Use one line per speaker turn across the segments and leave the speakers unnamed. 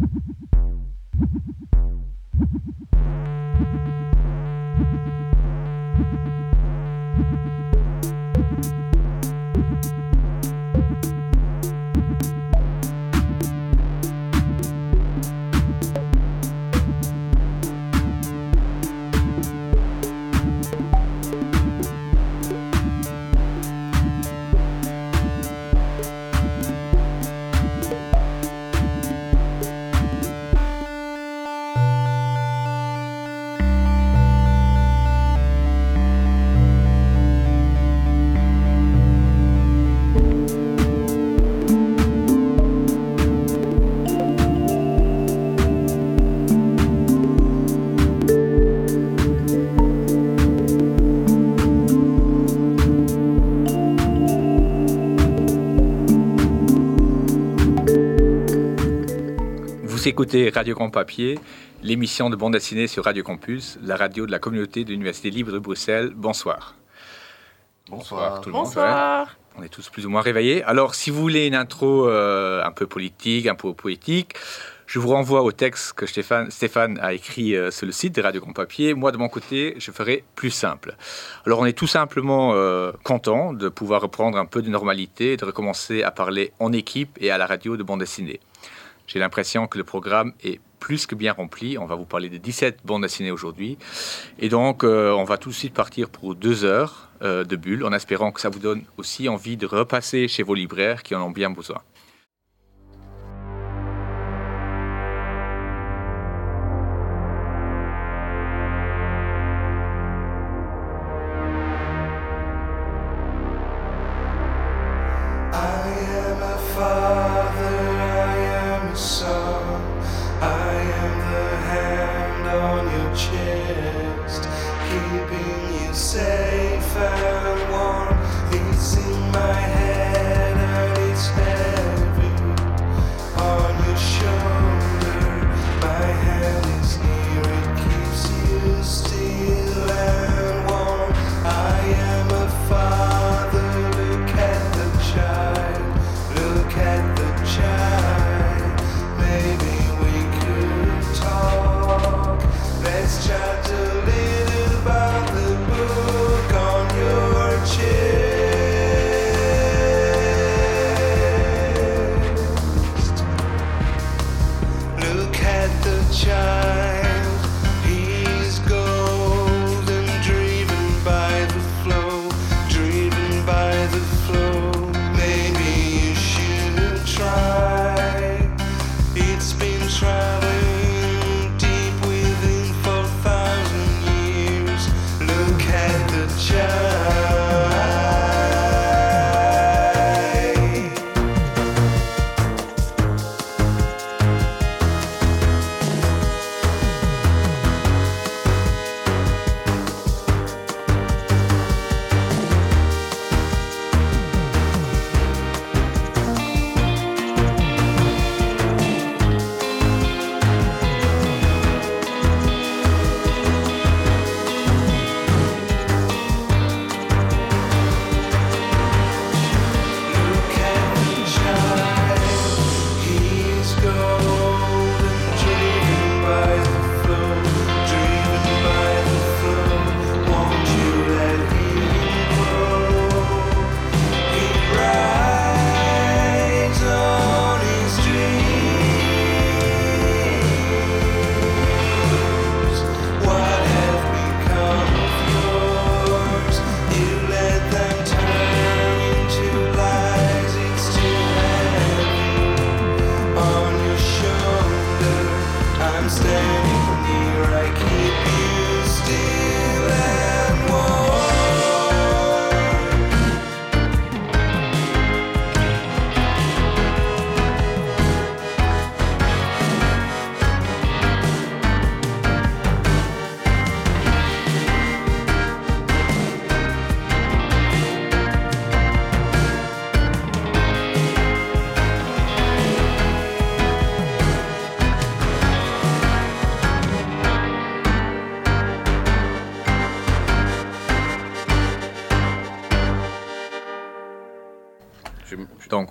thank you écoutez Radio Grand Papier, l'émission de bande dessinée sur Radio Campus, la radio de la communauté de l'Université libre de Bruxelles. Bonsoir.
Bonsoir,
tout
le Bonsoir.
On est tous plus ou moins réveillés. Alors, si vous voulez une intro euh, un peu politique, un peu poétique, je vous renvoie au texte que Stéphane, Stéphane a écrit euh, sur le site de Radio Grand Papier. Moi, de mon côté, je ferai plus simple. Alors, on est tout simplement euh, content de pouvoir reprendre un peu de normalité et de recommencer à parler en équipe et à la radio de bande dessinée. J'ai l'impression que le programme est plus que bien rempli. On va vous parler de 17 bandes dessinées aujourd'hui. Et donc, euh, on va tout de suite partir pour deux heures euh, de bulles, en espérant que ça vous donne aussi envie de repasser chez vos libraires qui en ont bien besoin.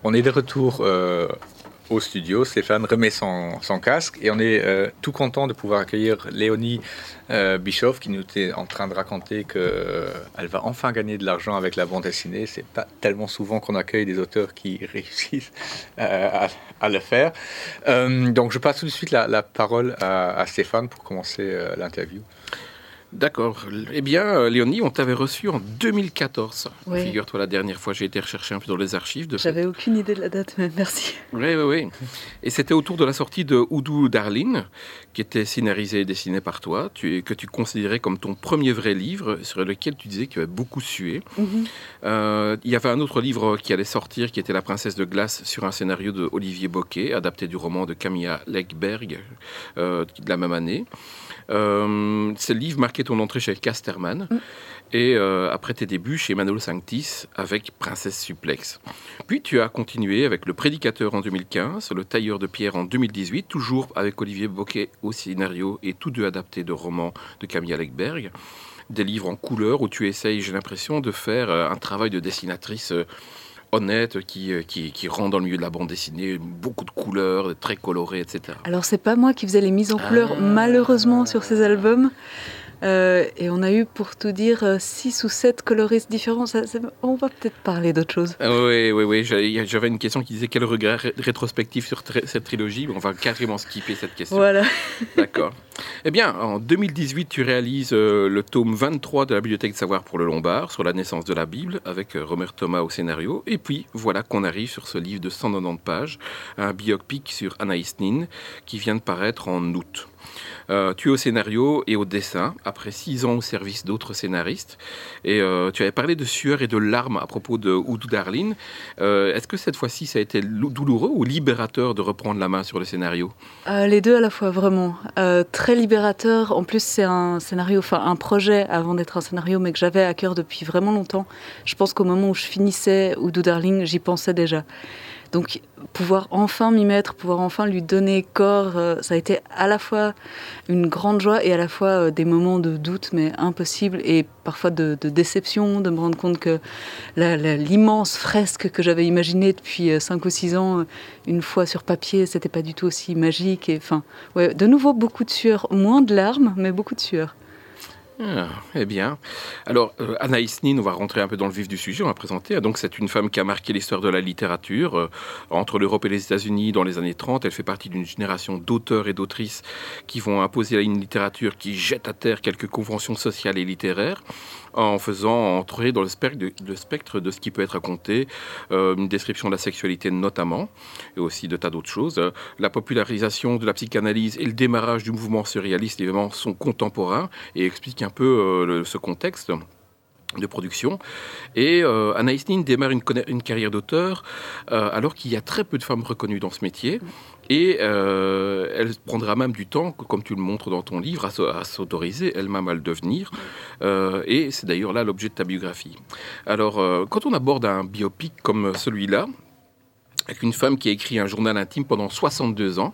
On est de retour euh,
au studio. Stéphane remet son, son casque et on est euh, tout content de pouvoir accueillir Léonie euh, Bischoff qui nous était en train de raconter qu'elle va enfin gagner de l'argent avec la bande dessinée. C'est pas tellement souvent qu'on accueille des auteurs qui réussissent à, le faire. donc je passe tout de suite la, parole à, Stéphane pour commencer l'interview.
D'accord. Eh bien, euh, Léonie, on t'avait reçu en 2014. Figure-toi, la dernière fois, j'ai été rechercher un peu dans les archives.
J'avais aucune idée de la date, mais merci.
Oui, oui, oui. Et c'était autour de la sortie de Oudou Darlin, qui était scénarisé et dessiné par toi, tu, que tu considérais comme ton premier vrai livre, sur lequel tu disais que tu avais beaucoup sué. Mhm. Euh, il y avait un autre livre qui allait sortir, qui était La princesse de glace, sur un scénario de Olivier Boquet, adapté du roman de Camilla Legberg, euh, de la même année. Euh, ce livre marquait ton entrée chez Casterman. Mm. Et euh, après tes débuts chez Manolo Sanctis avec Princesse Suplex. Puis tu as continué avec Le Prédicateur en 2015, Le Tailleur de Pierre en 2018, toujours avec Olivier Boquet au scénario et tous deux adaptés de romans de Camille Legberg. Des livres en couleur où tu essayes, j'ai l'impression, de faire euh, un travail de dessinatrice honnête qui, euh, qui, qui, rend dans le milieu de la bande dessinée beaucoup de couleurs, très colorées, etc.
Alors c'est pas moi qui faisais les mises en couleur ah. malheureusement sur ces albums. Euh, et on a eu, pour tout dire, euh, six ou sept coloristes différents. on va peut-être parler d'autre chose.
Ah oui, oui, oui. J'avais une question qui disait quel regret rétrospectif sur cette trilogie? On va carrément skipper cette question.
Voilà.
D'accord. Eh bien, en 2018, tu réalises euh, le tome 23 de la Bibliothèque de Savoir pour le Lombard sur la naissance de la Bible avec Romer Thomas au scénario. Et puis, voilà qu'on arrive sur ce livre de 190 pages, un biopic sur Anaïs Nin qui vient de paraître en août. Euh, tu es au scénario et au dessin, après six ans au service d'autres scénaristes. Et euh, tu avais parlé de sueur et de larmes à propos de Oudou Darlin. Euh, est-ce que cette fois-ci, ça a été douloureux ou libérateur de reprendre la main sur le scénario?
Les deux à la fois, vraiment. très libérateur. En plus, c'est un scénario, enfin un projet avant d'être un scénario, mais que j'avais à cœur depuis vraiment longtemps. Je pense qu'au moment où je finissais Oudou Darling, j'y pensais déjà. Donc pouvoir enfin m'y mettre, pouvoir enfin lui donner corps, euh, ça a été à la fois une grande joie et à la fois euh, des moments de doute, mais impossible, et parfois de, déception, de me rendre compte que l'immense fresque que j'avais imaginée depuis 5 euh, ou 6 ans, une fois sur papier, c'était pas du tout aussi magique. Et enfin, de nouveau beaucoup de sueur, moins de larmes, mais beaucoup de sueur.
Ah, eh bien. Alors, euh, Anaïs Nin, on va rentrer un peu dans le vif du sujet, on va présenter. Donc, c'est une femme qui a marqué l'histoire de la littérature. Euh, entre l'Europe et les États-Unis, dans les années 30, elle fait partie d'une génération d'auteurs et d'autrices qui vont imposer une littérature qui jette à terre quelques conventions sociales et littéraires en faisant entrer dans le spectre de, ce qui peut être raconté, euh, une description de la sexualité notamment, et aussi de tas d'autres choses. La popularisation de la psychanalyse et le démarrage du mouvement surréaliste, évidemment, sont contemporains et expliquent un peu euh, ce contexte de production. Et euh, Anaïs Nin démarre une, une carrière d'auteur euh, alors qu'il y a très peu de femmes reconnues dans ce métier. Et euh, elle prendra même du temps, comme tu le montres dans ton livre, à, s'autoriser elle-même à le devenir. et c'est d'ailleurs là l'objet de ta biographie. Alors, quand on aborde un biopic comme celui-là, avec une femme qui a écrit un journal intime pendant 62 ans,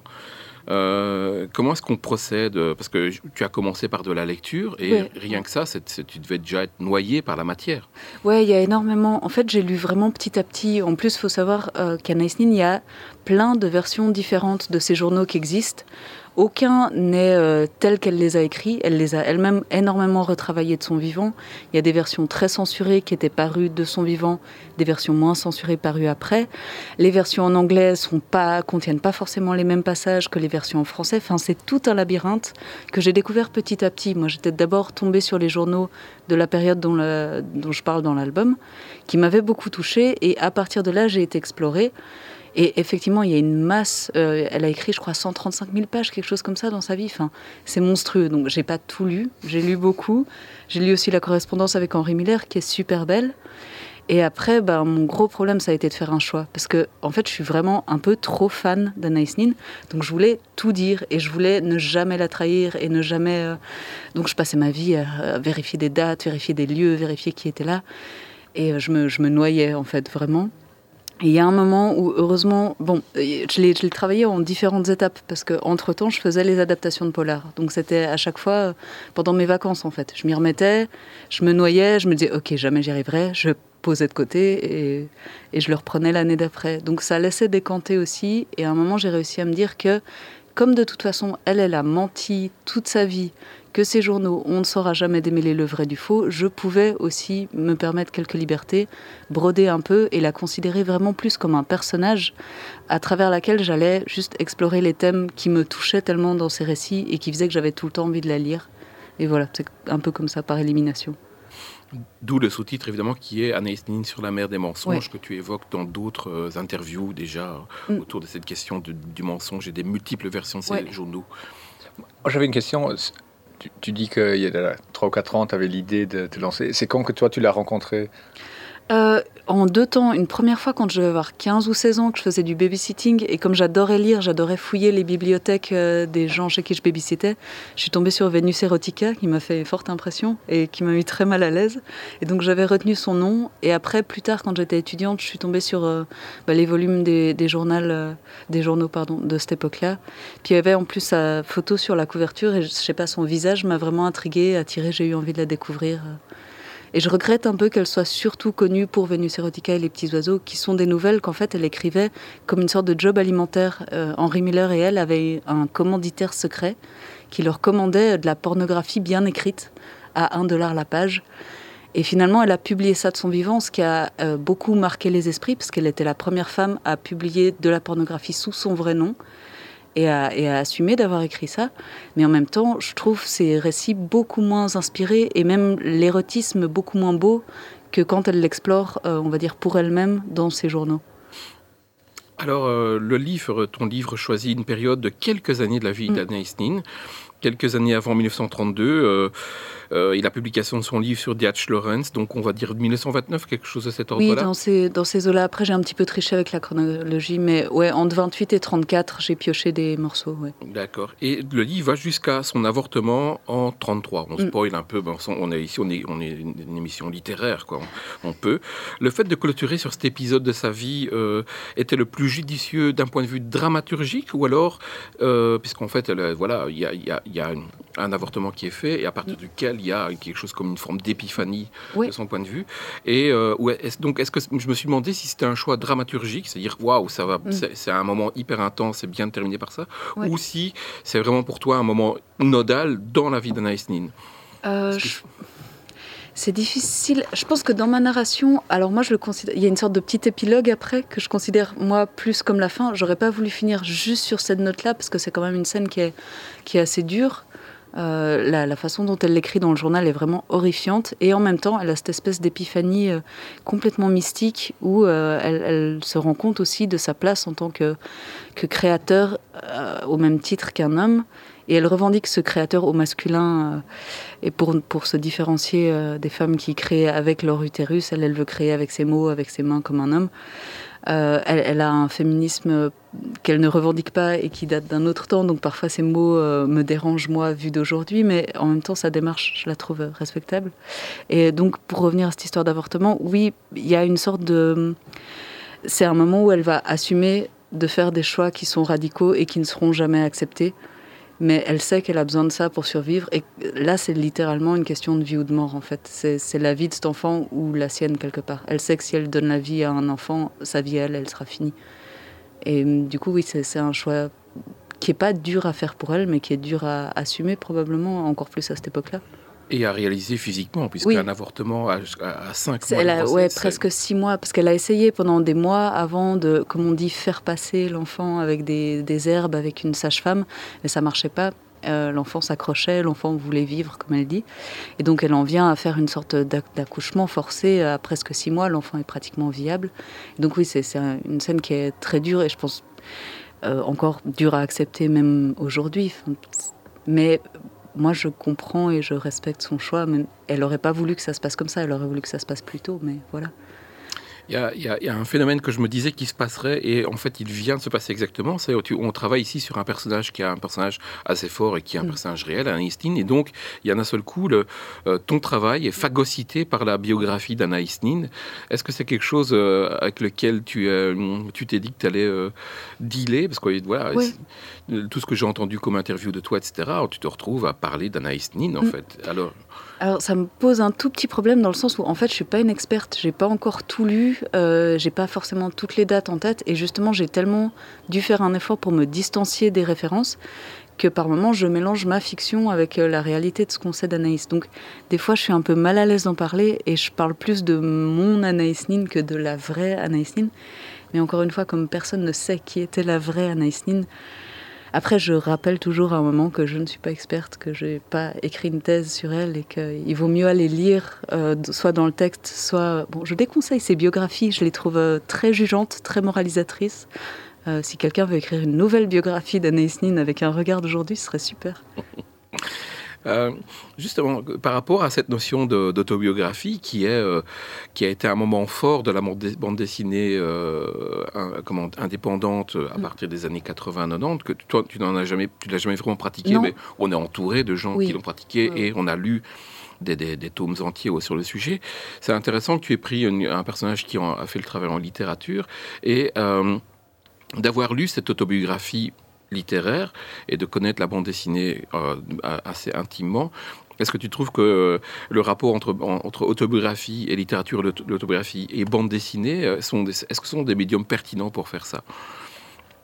euh, comment est-ce qu'on procède Parce que tu as commencé par de la lecture et rien que ça, tu devais déjà être noyé par la matière.
Oui, il y a énormément. En fait, j'ai lu vraiment petit à petit. En plus, il faut savoir euh, qu'à Nin, il y a plein de versions différentes de ces journaux qui existent. Aucun n'est euh, tel qu'elle les a écrits. Elle les a elle-même énormément retravaillés de son vivant. Il y a des versions très censurées qui étaient parues de son vivant, des versions moins censurées parues après. Les versions en anglais sont pas, contiennent pas forcément les mêmes passages que les versions en français. Enfin, c'est tout un labyrinthe que j'ai découvert petit à petit. Moi, j'étais d'abord tombée sur les journaux de la période dont, dont je parle dans l'album, qui m'avaient beaucoup touchée. Et à partir de là, j'ai été explorée. Et effectivement, il y a une masse. Euh, elle a écrit, je crois, 135 000 pages, quelque chose comme ça dans sa vie. Enfin, c'est monstrueux. Donc, j'ai pas tout lu. J'ai lu beaucoup. J'ai lu aussi la correspondance avec Henri Miller, qui est super belle. Et après, ben, mon gros problème, ça a été de faire un choix. Parce que, en fait, je suis vraiment un peu trop fan d'Anaïs Nin. Donc, je voulais tout dire et je voulais ne jamais la trahir et ne jamais. Euh, donc, je passais ma vie à vérifier des dates, vérifier des lieux, vérifier qui était là. Et euh, je me, je me noyais, en fait, vraiment. Il y a un moment où, heureusement, bon, je l'ai, travaillé en différentes étapes parce qu'entre-temps, je faisais les adaptations de Polar. Donc c'était à chaque fois pendant mes vacances, en fait. Je m'y remettais, je me noyais, je me disais, OK, jamais j'y arriverai, je posais de côté et, et je le reprenais l'année d'après. Donc ça laissait décanter aussi. Et à un moment, j'ai réussi à me dire que, comme de toute façon, elle, elle a menti toute sa vie, que ces journaux, on ne saura jamais démêler le vrai du faux, je pouvais aussi me permettre quelques libertés, broder un peu et la considérer vraiment plus comme un personnage à travers laquelle j'allais juste explorer les thèmes qui me touchaient tellement dans ces récits et qui faisaient que j'avais tout le temps envie de la lire. Et voilà, c'est un peu comme ça par élimination.
D'où le sous-titre évidemment qui est Anaïs Nin sur la mer des mensonges que tu évoques dans d'autres euh, interviews déjà mm. autour de cette question du mensonge et des multiples versions de ces journaux.
J'avais une question. Tu, dis qu'il y a 3 ou 4 ans, tu avais l'idée de te lancer. C'est quand que toi tu l'as rencontré?
Euh, en deux temps. Une première fois quand je devais avoir 15 ou 16 ans que je faisais du babysitting et comme j'adorais lire, j'adorais fouiller les bibliothèques euh, des gens chez qui je babysitais, je suis tombée sur Vénus Erotica qui m'a fait forte impression et qui m'a mis très mal à l'aise. Et donc j'avais retenu son nom et après plus tard quand j'étais étudiante, je suis tombée sur euh, bah, les volumes des, des, des journaux pardon, de cette époque-là. Puis il y avait en plus sa photo sur la couverture et je sais pas, son visage m'a vraiment intriguée, attirée, j'ai eu envie de la découvrir. Et je regrette un peu qu'elle soit surtout connue pour Vénus Erotica et les petits oiseaux, qui sont des nouvelles qu'en fait elle écrivait comme une sorte de job alimentaire. Euh, Henri Miller et elle avaient un commanditaire secret qui leur commandait de la pornographie bien écrite à 1 dollar la page. Et finalement, elle a publié ça de son vivant, ce qui a euh, beaucoup marqué les esprits, parce qu'elle était la première femme à publier de la pornographie sous son vrai nom et à, et assumer d'avoir écrit ça. Mais en même temps, je trouve ces récits beaucoup moins inspirés et même l'érotisme beaucoup moins beau que quand elle l'explore, euh, on va dire, pour elle-même dans ses journaux.
Alors, euh, le livre, ton livre choisit une période de quelques années de la vie mm. d'Anaïs Nin, quelques années avant 1932. Euh, et la publication de son livre sur Diach Lawrence, donc on va dire 1929, quelque chose de cet ordre-là.
Oui, dans ces, dans ces eaux-là. Après, j'ai un petit peu triché avec la chronologie, mais ouais, entre 28 et 34, j'ai pioché des morceaux. Ouais.
D'accord. Et le livre va jusqu'à son avortement en 33. On mm. spoil un peu, ben, on est ici, on est, on est une, émission littéraire, quoi. On, peut. Le fait de clôturer sur cet épisode de sa vie euh, était le plus judicieux d'un point de vue dramaturgique, ou alors, euh, puisqu'en fait, voilà, il y a, y a, y a un avortement qui est fait, et à partir duquel il y a quelque chose comme une forme d'épiphanie de son point de vue. Et euh, donc, est-ce que je me suis demandé si c'était un choix dramaturgique, c'est-à-dire waouh, ça va, mm. c'est un moment hyper intense, c'est bien de terminer par ça, ou si c'est vraiment pour toi un moment nodal dans la vie d'Anaïs Nin?
Euh, c'est difficile. Je pense que dans ma narration, alors moi je le considère, il y a une sorte de petit épilogue après que je considère moi plus comme la fin. J'aurais pas voulu finir juste sur cette note-là parce que c'est quand même une scène qui est, qui est assez dure. Euh, la, façon dont elle l'écrit dans le journal est vraiment horrifiante et en même temps elle a cette espèce d'épiphanie euh, complètement mystique où euh, elle, se rend compte aussi de sa place en tant que, créateur au même titre qu'un homme et elle revendique ce créateur au masculin et pour, pour se différencier des femmes qui créent avec leur utérus, elle, elle veut créer avec ses mots, avec ses mains comme un homme. Euh, elle, a un féminisme qu'elle ne revendique pas et qui date d'un autre temps, donc parfois ces mots euh, me dérangent moi vu d'aujourd'hui, mais en même temps sa démarche, je la trouve respectable. Et donc pour revenir à cette histoire d'avortement, oui, il y a une sorte de... C'est un moment où elle va assumer de faire des choix qui sont radicaux et qui ne seront jamais acceptés mais elle sait qu'elle a besoin de ça pour survivre. Et là, c'est littéralement une question de vie ou de mort, en fait. C'est la vie de cet enfant ou la sienne, quelque part. Elle sait que si elle donne la vie à un enfant, sa vie, elle, elle sera finie. Et du coup, oui, c'est un choix qui est pas dur à faire pour elle, mais qui est dur à assumer, probablement, encore plus à cette époque-là.
Et à réaliser physiquement, puisqu'un avortement à, à 5 mois.
Elle ouais, presque 6 mois, parce qu'elle a essayé pendant des mois avant de, comme on dit, faire passer l'enfant avec des, des, herbes, avec une sage-femme, mais ça marchait pas. Euh, l'enfant s'accrochait, l'enfant voulait vivre, comme elle dit. Et donc elle en vient à faire une sorte d'accouchement forcé à presque 6 mois. L'enfant est pratiquement viable. donc oui, c'est une scène qui est très dure et je pense euh, encore dure à accepter même aujourd'hui. Mais moi, je comprends et je respecte son choix. Mais elle n'aurait pas voulu que ça se passe comme ça. Elle aurait voulu que ça se passe plus tôt, mais voilà.
Il y, a, un phénomène que je me disais qui se passerait, et en fait, il vient de se passer exactement. C'est on travaille ici sur un personnage qui a un personnage assez fort et qui est un mm. personnage réel, Anaïs Nin, et donc il y a d'un seul coup, le, euh, ton travail est phagocyté par la biographie d'Anaïs Nin. Est-ce que c'est quelque chose euh, avec lequel tu euh, tu t'es dit que tu allais dealer? Parce que voilà, tout ce que j'ai entendu comme interview de toi, etc., tu te retrouves à parler d'Anaïs Nin, en mm. fait. Alors.
Alors ça me pose un tout petit problème dans le sens où en fait je suis pas une experte, j'ai pas encore tout lu, euh, j'ai pas forcément toutes les dates en tête et justement j'ai tellement dû faire un effort pour me distancier des références que par moments je mélange ma fiction avec euh, la réalité de ce qu'on sait d'Anaïs. Donc des fois je suis un peu mal à l'aise d'en parler et je parle plus de mon Anaïs Nin que de la vraie Anaïs Nin. Mais encore une fois, comme personne ne sait qui était la vraie Anaïs Nin, après, je rappelle toujours à un moment que je ne suis pas experte, que je n'ai pas écrit une thèse sur elle et qu'il vaut mieux aller lire, euh, soit dans le texte, soit... Bon, je déconseille ces biographies, je les trouve euh, très jugeantes, très moralisatrices. Euh, si quelqu'un veut écrire une nouvelle biographie d'Anaïs Nin avec un regard d'aujourd'hui, ce serait super.
Euh, justement, par rapport à cette notion d'autobiographie qui, est, euh, qui a été un moment fort de la bande dessinée euh, comment, indépendante à mm. partir des années 80-90, que toi, tu n'en as jamais, tu l'as jamais vraiment pratiqué, mais on est entouré de gens qui l'ont pratiqué et on a lu des, des, tomes entiers sur le sujet. C'est intéressant que tu aies pris un personnage qui a fait le travail en littérature et d'avoir lu cette autobiographie littéraire et de connaître la bande dessinée euh, assez intimement. Est-ce que tu trouves que euh, le rapport entre, entre autobiographie et littérature, l'autobiographie et bande dessinée, euh, sont est-ce que ce sont des médiums pertinents pour faire ça?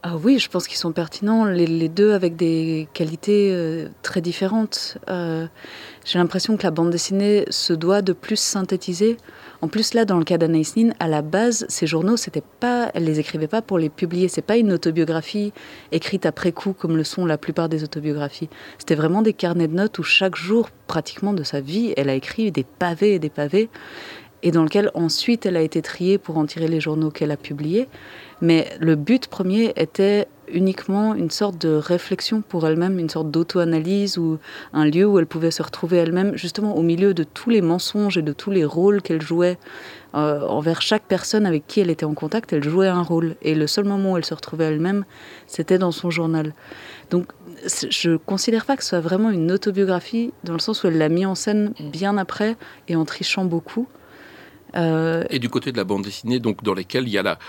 Ah oui, je pense qu'ils sont pertinents, les, deux avec des qualités très différentes. J'ai l'impression que la bande dessinée se doit de plus synthétiser. En plus, là, dans le cas d'Anaïs Nin, à la base, ces journaux, c'était pas, elle les écrivait pas pour les publier. C'est pas une autobiographie écrite après coup, comme le sont la plupart des autobiographies. C'était vraiment des carnets de notes où chaque jour, pratiquement de sa vie, elle a écrit des pavés et des pavés, et dans lequel ensuite elle a été triée pour en tirer les journaux qu'elle a publiés. Mais le but premier était uniquement une sorte de réflexion pour elle-même, une sorte d'auto-analyse ou un lieu où elle pouvait se retrouver elle-même, justement au milieu de tous les mensonges et de tous les rôles qu'elle jouait euh, envers chaque personne avec qui elle était en contact, elle jouait un rôle. Et le seul moment où elle se retrouvait elle-même, c'était dans son journal. Donc je considère pas que ce soit vraiment une autobiographie, dans le sens où elle l'a mis en scène bien après et en trichant beaucoup.
Euh, et du côté de la bande dessinée, donc dans lesquelles il y a la,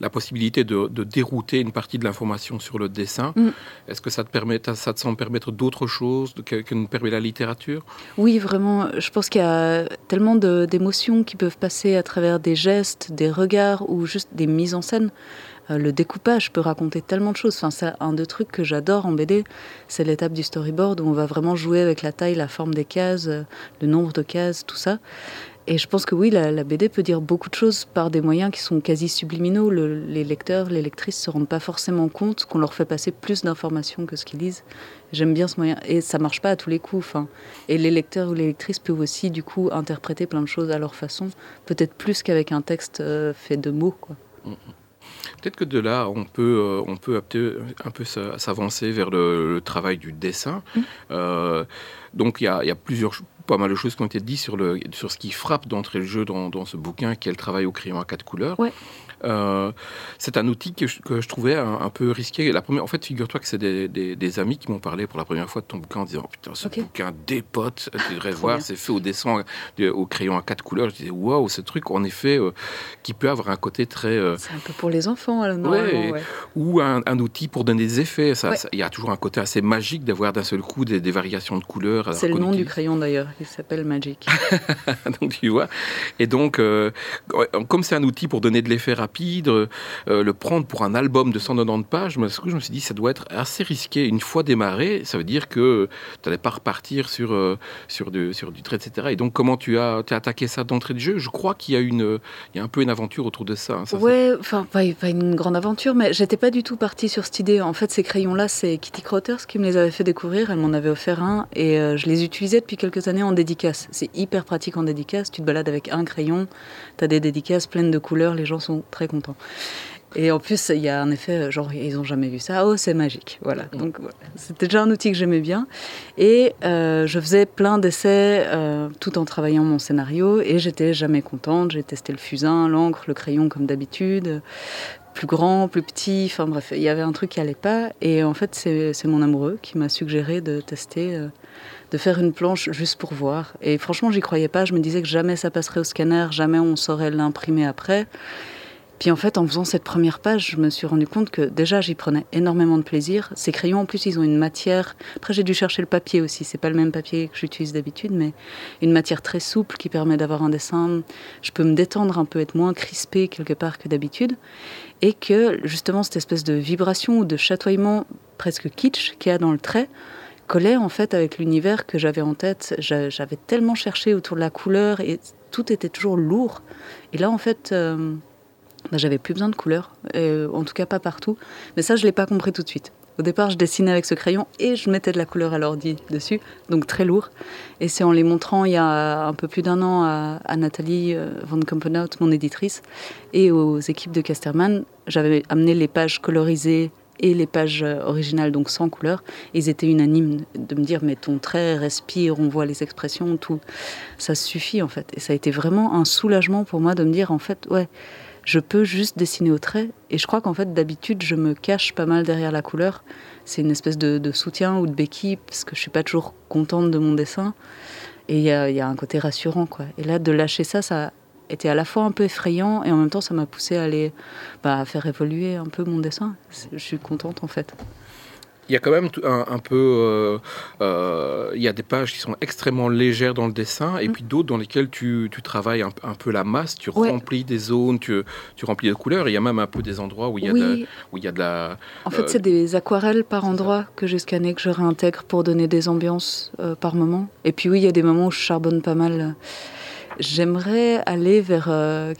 la possibilité de, dérouter une partie de l'information sur le dessin, mm. est-ce que ça te, permet, ça te semble permettre d'autres choses que, que, ne permet la littérature?
Oui, vraiment. Je pense qu'il y a tellement d'émotions qui peuvent passer à travers des gestes, des regards ou juste des mises en scène. Euh, le découpage peut raconter tellement de choses. Enfin, c'est un des trucs que j'adore en BD, c'est l'étape du storyboard où on va vraiment jouer avec la taille, la forme des cases, euh, le nombre de cases, tout ça. Et je pense que oui, la, BD peut dire beaucoup de choses par des moyens qui sont quasi subliminaux. les lecteurs, les lectrices ne se rendent pas forcément compte qu'on leur fait passer plus d'informations que ce qu'ils lisent. J'aime bien ce moyen. Et ça marche pas à tous les coups. Enfin. Et les lecteurs ou les lectrices peuvent aussi, du coup, interpréter plein de choses à leur façon. Peut-être plus qu'avec un texte euh, fait de mots. Quoi.
Peut-être que de là, on peut, euh, on peut un peu s'avancer vers le, travail du dessin. Mm. Euh, donc il y, a, y a plusieurs pas mal de choses qui ont été dites sur, ce qui frappe d'entrée le jeu dans, dans, ce bouquin, qui est le travail au crayon à quatre couleurs. Euh, c'est un outil que je, que je trouvais un, peu risqué. La première, en fait, figure-toi que c'est des, des, amis qui m'ont parlé pour la première fois de ton bouquin en disant oh, Putain, ce bouquin dépote, tu devrais voir, c'est fait au dessin au crayon à quatre couleurs. Je disais Waouh, ce truc, en effet, euh, qui peut avoir un côté très. Euh,
c'est un peu pour les enfants, alors,
Ou un, un, outil pour donner des effets. Il y a toujours un côté assez magique d'avoir d'un seul coup des, des variations de couleurs.
C'est le nom du crayon d'ailleurs, il s'appelle Magic.
donc tu vois. Et donc, comme c'est un outil pour donner de l'effet rapide, rapide, euh, le prendre pour un album de 190 pages, je me suis dit ça doit être assez risqué. Une fois démarré, ça veut dire que tu n'allais pas repartir sur, euh, sur, du trait, etc. Et donc, comment tu as, attaqué ça d'entrée de jeu? Je crois qu'il y, a une, y a un peu une aventure autour de ça. Hein,
ouais, enfin, pas, une grande aventure, mais j'étais pas du tout partie sur cette idée. En fait, ces crayons-là, c'est Kitty Crotters qui me les avait fait découvrir. Elle m'en avait offert un et euh, je les utilisais depuis quelques années en dédicace. C'est hyper pratique en dédicace. Tu te balades avec un crayon, tu as des dédicaces pleines de couleurs, les gens sont très content. Et en plus, il y a un effet, genre, ils n'ont jamais vu ça. Oh, c'est magique. Voilà. Donc, c'était déjà un outil que j'aimais bien. Et euh, je faisais plein d'essais euh, tout en travaillant mon scénario. Et j'étais jamais contente. J'ai testé le fusain, l'encre, le crayon comme d'habitude. Plus grand, plus petit. Enfin bref, il y avait un truc qui allait pas. Et en fait, c'est mon amoureux qui m'a suggéré de tester. Euh, de faire une planche juste pour voir. Et franchement, j'y croyais pas. Je me disais que jamais ça passerait au scanner, jamais on saurait l'imprimer après. Puis en fait, en faisant cette première page, je me suis rendu compte que déjà, j'y prenais énormément de plaisir. Ces crayons, en plus, ils ont une matière. Après, j'ai dû chercher le papier aussi. C'est pas le même papier que j'utilise d'habitude, mais une matière très souple qui permet d'avoir un dessin. Je peux me détendre un peu, être moins crispé quelque part que d'habitude. Et que justement, cette espèce de vibration ou de chatoiement presque kitsch qu'il y a dans le trait collait en fait avec l'univers que j'avais en tête. J'avais tellement cherché autour de la couleur et tout était toujours lourd. Et là, en fait. Euh, bah, j'avais plus besoin de couleurs, euh, en tout cas pas partout. Mais ça, je l'ai pas compris tout de suite. Au départ, je dessinais avec ce crayon et je mettais de la couleur à l'ordi dessus, donc très lourd. Et c'est en les montrant il y a un peu plus d'un an à, Nathalie euh, Van Kampenhout, mon éditrice, et aux équipes de Casterman, j'avais amené les pages colorisées et les pages euh, originales, donc sans couleur. Ils étaient unanimes de me dire, mais ton trait respire, on voit les expressions, tout. Ça suffit en fait. Et ça a été vraiment un soulagement pour moi de me dire, en fait, ouais je peux juste dessiner au trait. Et je crois qu'en fait, d'habitude, je me cache pas mal derrière la couleur. C'est une espèce de, soutien ou de béquille, parce que je suis pas toujours contente de mon dessin. Et il y a, un côté rassurant, quoi. Et là, de lâcher ça, ça était à la fois un peu effrayant, et en même temps, ça m'a poussé à aller bah, faire évoluer un peu mon dessin. Je suis contente, en fait
il y a quand même un, peu. Euh, euh, il y a des pages qui sont extrêmement légères dans le dessin et mm. puis d'autres dans lesquelles tu, tu travailles un, peu la masse, tu remplis des zones, tu, tu, remplis de couleurs. Il y a même un peu des endroits où il y a, de, où il y a de la.
En fait, euh, c'est des aquarelles par endroit que j'ai scanné, que je réintègre pour donner des ambiances par moment. Et puis, oui, il y a des moments où je charbonne pas mal. J'aimerais aller vers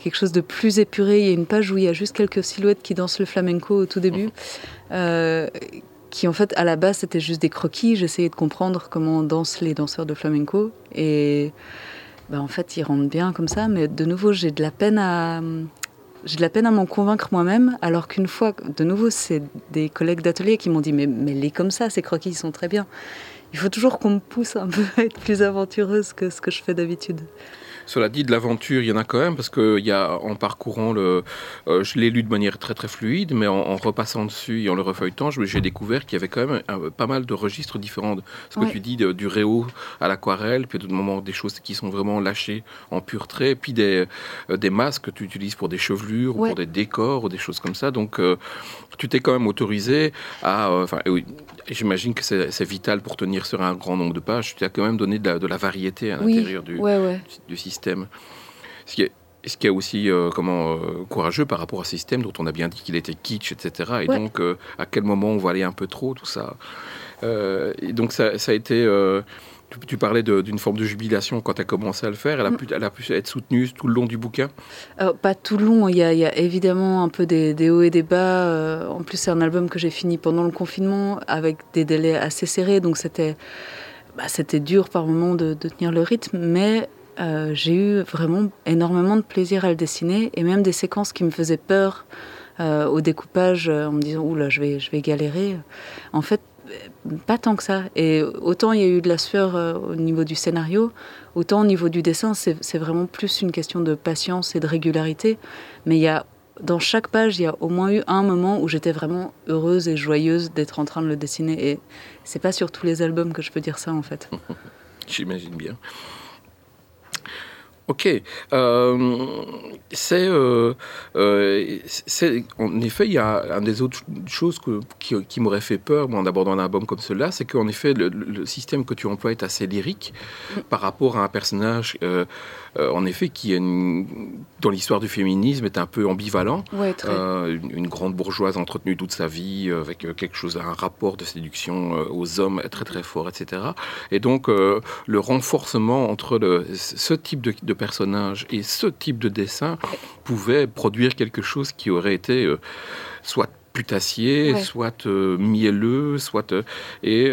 quelque chose de plus épuré. Il y a une page où il y a juste quelques silhouettes qui dansent le flamenco au tout début, euh, qui en fait à la base c'était juste des croquis. J'essayais de comprendre comment dansent les danseurs de flamenco et bah, en fait ils rentrent bien comme ça. Mais de nouveau j'ai de la peine à j'ai de la peine à m'en convaincre moi-même, alors qu'une fois, de nouveau, c'est des collègues d'atelier qui m'ont dit mais, mais les comme ça, ces croquis, ils sont très bien. Il faut toujours qu'on me pousse un peu à être plus aventureuse que ce que je fais d'habitude.
Cela dit, de l'aventure, il y en a quand même, parce que y a, en parcourant le. Euh, je l'ai lu de manière très très fluide, mais en, repassant dessus et en le refeuilletant, j'ai découvert qu'il y avait quand même pas mal de registres différents. Ce que tu dis du réau à l'aquarelle, puis de moment des choses qui sont vraiment lâchées en pur trait, puis des, euh, des masques que tu utilises pour des chevelures, ou pour des décors, ou des choses comme ça. Donc, euh, tu t'es quand même autorisé à. J'imagine que c'est vital pour tenir sur un grand nombre de pages. Tu as quand même donné de la, variété à l'intérieur du, du système. Ce qui est, ce qui est aussi euh, comment, euh, courageux par rapport à ce système dont on a bien dit qu'il était kitsch, etc. Et donc, euh, à quel moment on va aller un peu trop, tout ça. et donc, ça, a été. Tu, parlais d'une forme de jubilation quand tu as commencé à le faire. Elle a, mm. pu, elle a pu être soutenue tout le long du bouquin?
Pas tout le long. Il y, a, il y a évidemment un peu des, hauts et des bas. en plus, c'est un album que j'ai fini pendant le confinement avec des délais assez serrés. Donc, c'était bah, dur par moments de, de tenir le rythme. Mais euh, j'ai eu vraiment énormément de plaisir à le dessiner et même des séquences qui me faisaient peur euh, au découpage euh, en me disant oula je vais je vais galérer en fait pas tant que ça et autant il y a eu de la sueur au niveau du scénario autant au niveau du dessin c'est vraiment plus une question de patience et de régularité mais il y a dans chaque page, il y a au moins eu un moment où j'étais vraiment heureuse et joyeuse d'être en train de le dessiner. Et c'est pas sur tous les albums que je peux dire ça, en fait.
J'imagine bien. Ok. Euh, euh, euh, c'est, en effet, il y a une des autres choses que, qui, m'aurait fait peur en abordant un album comme celui-là, c'est qu'en effet, le, système que tu emploies est assez lyrique par rapport à un personnage, en effet, qui est dans l'histoire du féminisme est un peu ambivalent. une, grande bourgeoise entretenue toute sa vie avec quelque chose, un rapport de séduction aux hommes très très fort, etc. Et donc, le renforcement entre le, ce type de, de personnage et ce type de dessin pouvait produire quelque chose qui aurait été euh, soit putassier, soit euh, mielleux, soit euh, et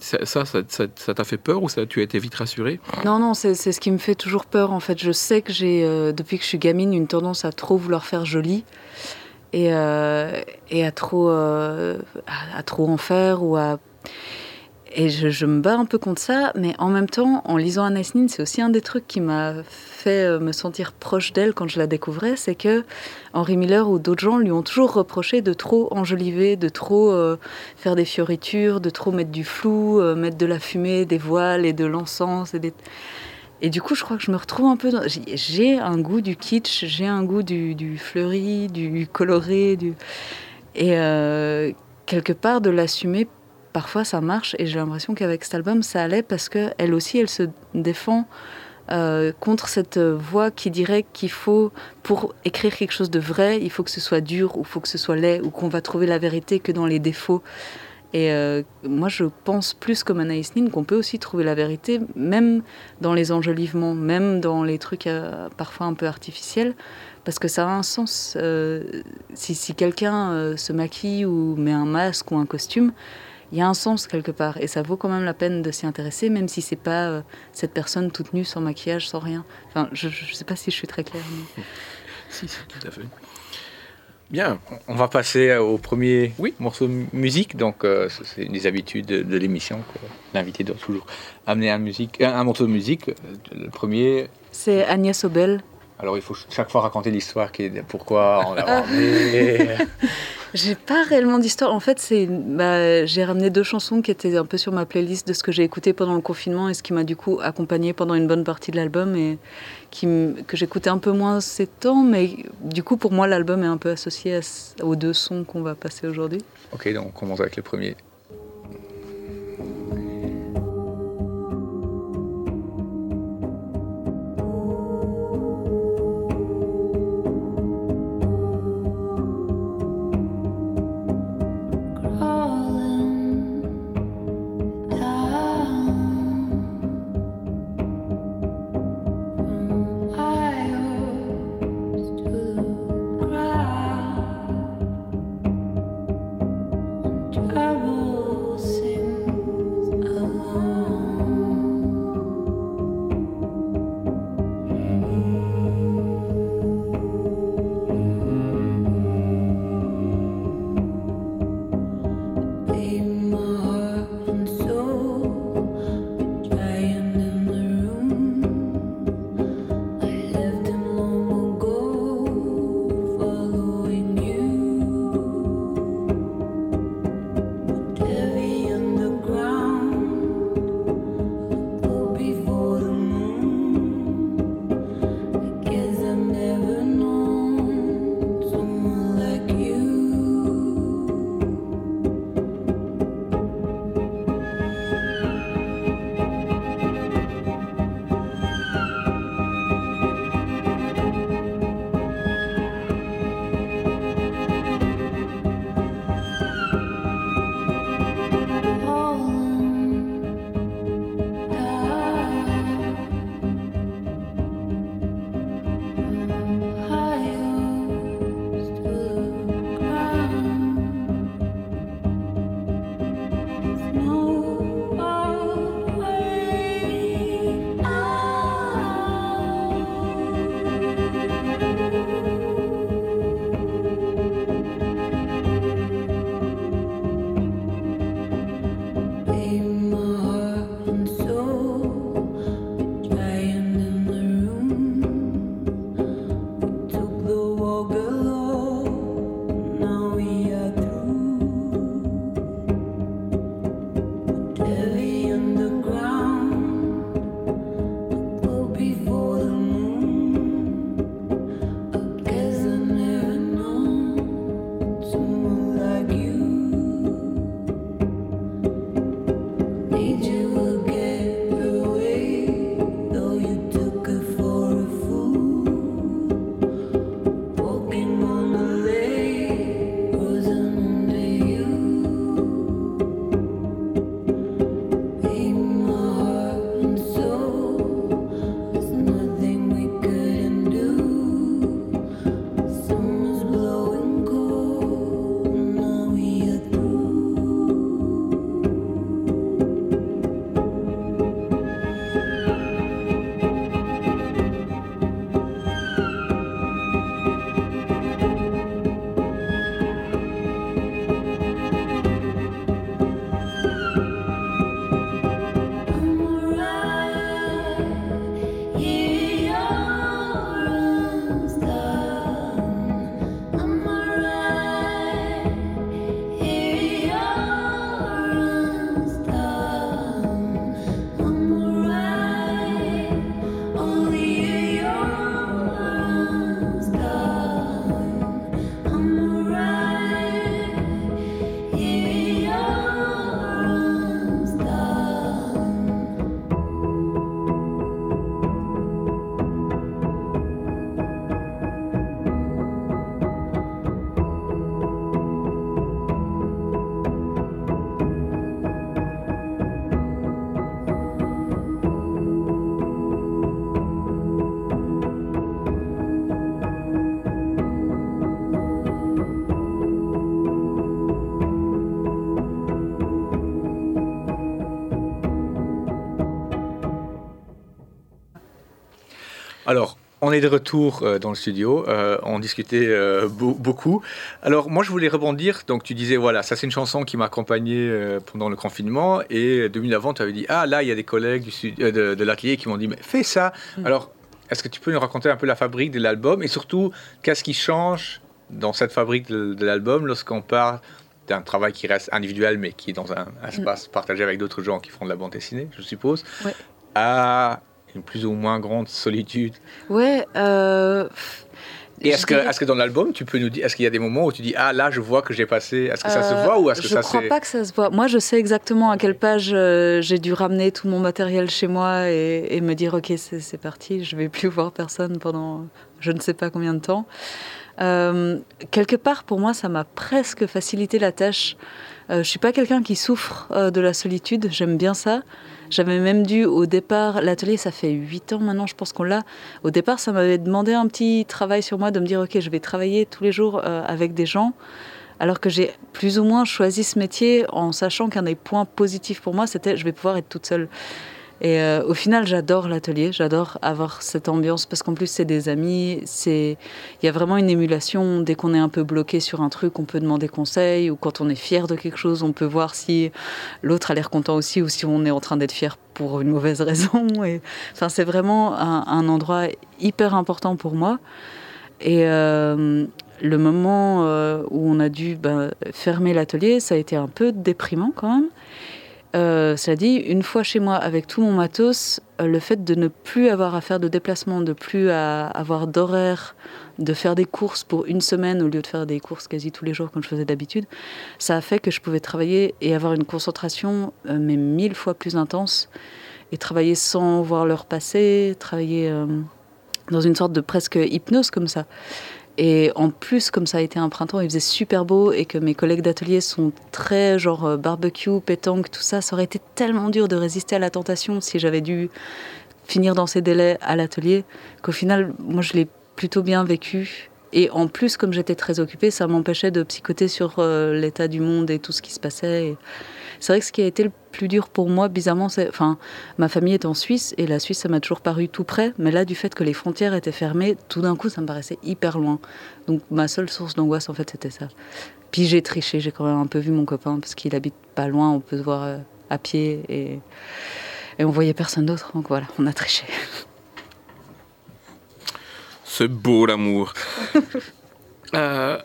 ça, ça, t'a fait peur ou ça tu as été vite rassuré?
Non, non, c'est ce qui me fait toujours peur en fait. Je sais que j'ai depuis que je suis gamine une tendance à trop vouloir faire joli. et, et à trop à, trop en faire ou à et je, me bats un peu contre ça, mais en même temps, en lisant Anaïs Nin, c'est aussi un des trucs qui m'a fait euh, me sentir proche d'elle quand je la découvrais, c'est que Henri Miller ou d'autres gens lui ont toujours reproché de trop enjoliver, de trop euh, faire des fioritures, de trop mettre du flou, euh, mettre de la fumée, des voiles et de l'encens et Et du coup, je crois que je me retrouve un peu dans... J'ai un goût du kitsch, j'ai un goût du, fleuri, du coloré, du... Et quelque part, de l'assumer parfois ça marche. Et j'ai l'impression qu'avec cet album ça allait parce que elle aussi elle se défend euh, contre cette voix qui dirait qu'il faut pour écrire quelque chose de vrai il faut que ce soit dur ou faut que ce soit laid ou qu'on va trouver la vérité que dans les défauts. Et euh, moi je pense plus comme Anaïs Nin qu'on peut aussi trouver la vérité même dans les enjolivements même dans les trucs euh, parfois un peu artificiels parce que ça a un sens si, si quelqu'un se maquille ou met un masque ou un costume il y a un sens quelque part et ça vaut quand même la peine de s'y intéresser, même si c'est pas euh, cette personne toute nue, sans maquillage, sans rien. Enfin, je ne sais pas si je suis très claire.
si, si, tout à fait. Bien.
On va passer au premier oui. morceau de musique. Donc, euh, c'est une des habitudes de, l'émission. L'invité doit toujours amener un, musique, un, morceau de musique. Le premier.
C'est Agnès Obel.
Alors, il faut chaque fois raconter l'histoire qui est pourquoi on l'a ramené.
J'ai pas réellement d'histoire. En fait, c'est bah, j'ai ramené deux chansons qui étaient un peu sur ma playlist de ce que j'ai écouté pendant le confinement et ce qui m'a du coup accompagné pendant une bonne partie de l'album et que j'écoutais un peu moins ces temps, mais du coup pour moi l'album est un peu associé aux deux sons qu'on va passer aujourd'hui.
Ok, donc on commence avec le premier. On est de retour euh, dans le studio, euh, on discutait euh, beaucoup. Alors moi je voulais rebondir, donc tu disais voilà, ça c'est une chanson qui m'a accompagné pendant le confinement et deux minutes avant tu avais dit ah là il y a des collègues du de, l'atelier qui m'ont dit mais fais ça. Mm. Alors est-ce que tu peux nous raconter un peu la fabrique de l'album? Et surtout qu'est-ce qui change dans cette fabrique de, l'album lorsqu'on part d'un travail qui reste individuel mais qui est dans un, espace mm. partagé avec d'autres gens qui font de la bande dessinée, je suppose, à une plus ou moins grande solitude.
Ouais. Euh,
et est-ce que, est que dans l'album, tu peux nous dire, est-ce qu'il y a des moments où tu dis, ah là, je vois que j'ai passé, est-ce que ça se euh, voit ou est-ce que ça
se... Je crois pas que ça se voit. Moi, je sais exactement à quelle page euh, j'ai dû ramener tout mon matériel chez moi et, me dire, ok, c'est parti, je vais plus voir personne pendant je ne sais pas combien de temps. quelque part, pour moi, ça m'a presque facilité la tâche. Je suis pas quelqu'un qui souffre de la solitude, j'aime bien ça. J'avais même dû, au départ, l'atelier, ça fait 8 ans maintenant, je pense qu'on l'a. Au départ, ça m'avait demandé un petit travail sur moi de me dire, OK, je vais travailler tous les jours euh, avec des gens. Alors que j'ai plus ou moins choisi ce métier en sachant qu'un des points positifs pour moi, c'était je vais pouvoir être toute seule. Et euh, au final, j'adore l'atelier, j'adore avoir cette ambiance parce qu'en plus, c'est des amis. C'est, il y a vraiment une émulation. Dès qu'on est un peu bloqué sur un truc, on peut demander conseil ou quand on est fier de quelque chose, on peut voir si l'autre a l'air content aussi ou si on est en train d'être fier pour une mauvaise raison. Enfin, c'est vraiment un, endroit hyper important pour moi. Et euh, le moment euh, où on a dû ben, fermer l'atelier, ça a été un peu déprimant quand même. Euh, cela dit, une fois chez moi avec tout mon matos, euh, le fait de ne plus avoir à faire de déplacement, de plus à avoir d'horaire, de faire des courses pour une semaine au lieu de faire des courses quasi tous les jours comme je faisais d'habitude, ça a fait que je pouvais travailler et avoir une concentration euh, mais mille fois plus intense et travailler sans voir l'heure passer, travailler dans une sorte de presque hypnose comme ça. Et en plus, comme ça a été un printemps, il faisait super beau et que mes collègues d'atelier sont très genre euh, barbecue, pétanque, tout ça, ça aurait été tellement dur de résister à la tentation si j'avais dû finir dans ces délais à l'atelier qu'au final, moi, je l'ai plutôt bien vécu. Et en plus, comme j'étais très occupée, ça m'empêchait de psychoter sur euh, l'état du monde et tout ce qui se passait. C'est vrai que ce qui a été le plus dur pour moi, bizarrement, c'est. Enfin, ma famille est en Suisse et la Suisse, ça m'a toujours paru tout près. Mais là, du fait que les frontières étaient fermées, tout d'un coup, ça me paraissait hyper loin. Donc, ma seule source d'angoisse, en fait, c'était ça. Puis j'ai triché, j'ai quand même un peu vu mon copain parce qu'il habite pas loin, on peut se voir euh, à pied et, et on voyait personne d'autre. Donc voilà, on a triché.
C'est beau l'amour. euh,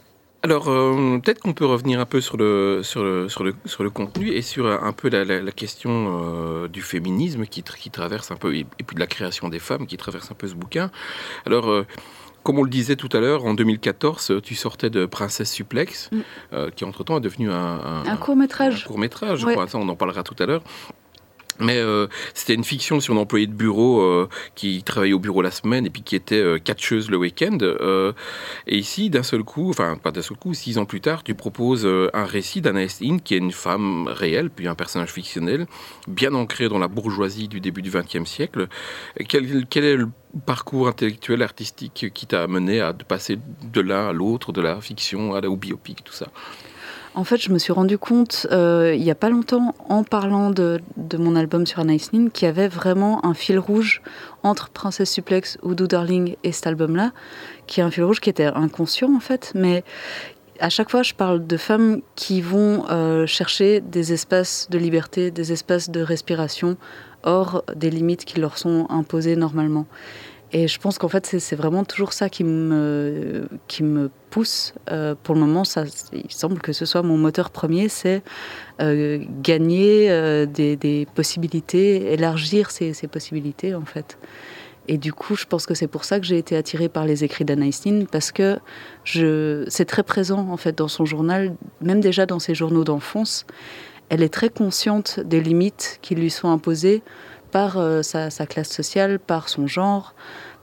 alors, euh, peut-être qu'on peut revenir un peu sur le, sur le, sur le, sur le contenu et sur un peu la, la, question euh, du féminisme qui, qui, traverse un peu, et, puis de la création des femmes qui traverse un peu ce bouquin. Alors, euh, comme on le disait tout à l'heure, en 2014, tu sortais de Princesse Suplex, mm. qui entre-temps est devenu un,
un, court-métrage.
Un court-métrage, je crois. Ça, on en parlera tout à l'heure. Mais euh, c'était une fiction sur une employée de bureau euh, qui travaillait au bureau la semaine et puis qui était euh, catcheuse le week-end. et ici, d'un seul coup, enfin pas d'un seul coup, six ans plus tard, tu proposes un récit d'Anna Estine qui est une femme réelle, puis un personnage fictionnel, bien ancré dans la bourgeoisie du début du XXe siècle. Quel, quel, est le parcours intellectuel, artistique qui t'a amené à passer de l'un à l'autre, de la fiction à la, au biopic, tout ça?
En fait, je me suis rendu compte euh, il n'y a pas longtemps, en parlant de, mon album sur Anna Nin, qu'il y avait vraiment un fil rouge entre Princesse Suplex, Do Darling et cet album-là, qui est un fil rouge qui était inconscient en fait, mais à chaque fois, je parle de femmes qui vont euh, chercher des espaces de liberté, des espaces de respiration hors des limites qui leur sont imposées normalement. Et je pense qu'en fait, c'est vraiment toujours ça qui me, qui me pousse. Euh, pour le moment, ça, il semble que ce soit mon moteur premier, c'est euh, gagner euh, des, possibilités, élargir ces, ces, possibilités, en fait. Et du coup, je pense que c'est pour ça que j'ai été attirée par les écrits d'Anna parce que c'est très présent, en fait, dans son journal, même déjà dans ses journaux d'enfance. Elle est très consciente des limites qui lui sont imposées par euh, sa, classe sociale, par son genre,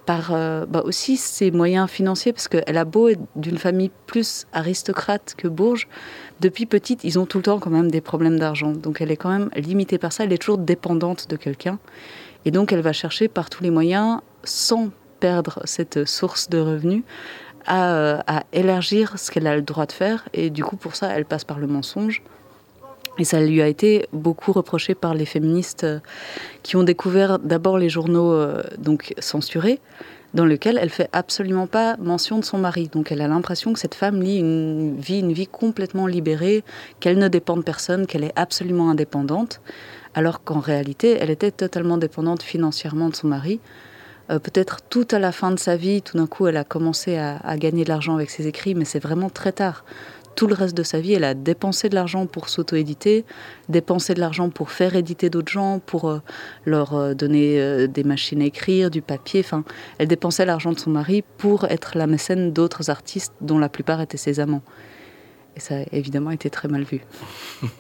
par euh, bah aussi ses moyens financiers, parce qu'elle a beau être d'une famille plus aristocrate que bourge, depuis petite, ils ont tout le temps quand même des problèmes d'argent. Donc elle est quand même limitée par ça, elle est toujours dépendante de quelqu'un. Et donc elle va chercher par tous les moyens, sans perdre cette source de revenus, à, euh, à élargir ce qu'elle a le droit de faire. Et du coup, pour ça, elle passe par le mensonge. Et ça lui a été beaucoup reproché par les féministes euh, qui ont découvert d'abord les journaux euh, donc censurés, dans lequel elle fait absolument pas mention de son mari. Donc elle a l'impression que cette femme lit une vie, une vie complètement libérée, qu'elle ne dépend de personne, qu'elle est absolument indépendante, alors qu'en réalité, elle était totalement dépendante financièrement de son mari. Euh, peut-être tout à la fin de sa vie, tout d'un coup, elle a commencé à, à gagner de l'argent avec ses écrits, mais c'est vraiment très tard tout le reste de sa vie, elle a dépensé de l'argent pour s'auto-éditer, dépensé de l'argent pour faire éditer d'autres gens, pour euh, leur euh, donner euh, des machines à écrire, du papier. Enfin, elle dépensait l'argent de son mari pour être la mécène d'autres artistes dont la plupart étaient ses amants. Et ça a évidemment été très mal vu.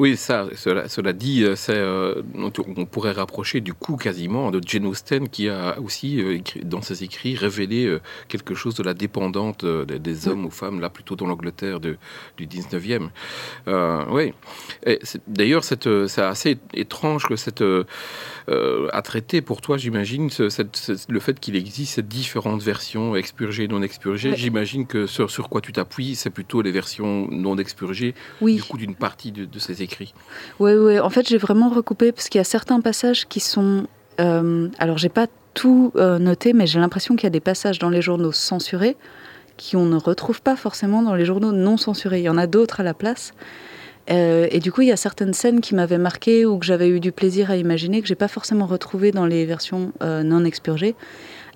Oui, ça, cela, dit, euh, euh, on pourrait rapprocher du coup quasiment de Jane Austen qui a aussi, euh, dans ses écrits, révélé quelque chose de la dépendante des hommes ou femmes, là plutôt dans l'Angleterre du 19e. oui. D'ailleurs, c'est assez étrange que cette a traité pour toi, j'imagine, le fait qu'il existe ces différentes versions expurgées, non expurgées. J'imagine que sur, sur quoi tu t'appuies, c'est plutôt les versions non expurgées, du coup, d'une partie de, de ces écrit.
Oui, oui. En fait, j'ai vraiment recoupé parce qu'il y a certains passages qui sont. Euh, alors, j'ai pas tout euh, noté, mais j'ai l'impression qu'il y a des passages dans les journaux censurés qui on ne retrouve pas forcément dans les journaux non censurés. Il y en a d'autres à la place. Euh, et du coup, il y a certaines scènes qui m'avaient marqué ou que j'avais eu du plaisir à imaginer que j'ai pas forcément retrouvé dans les versions non expurgées.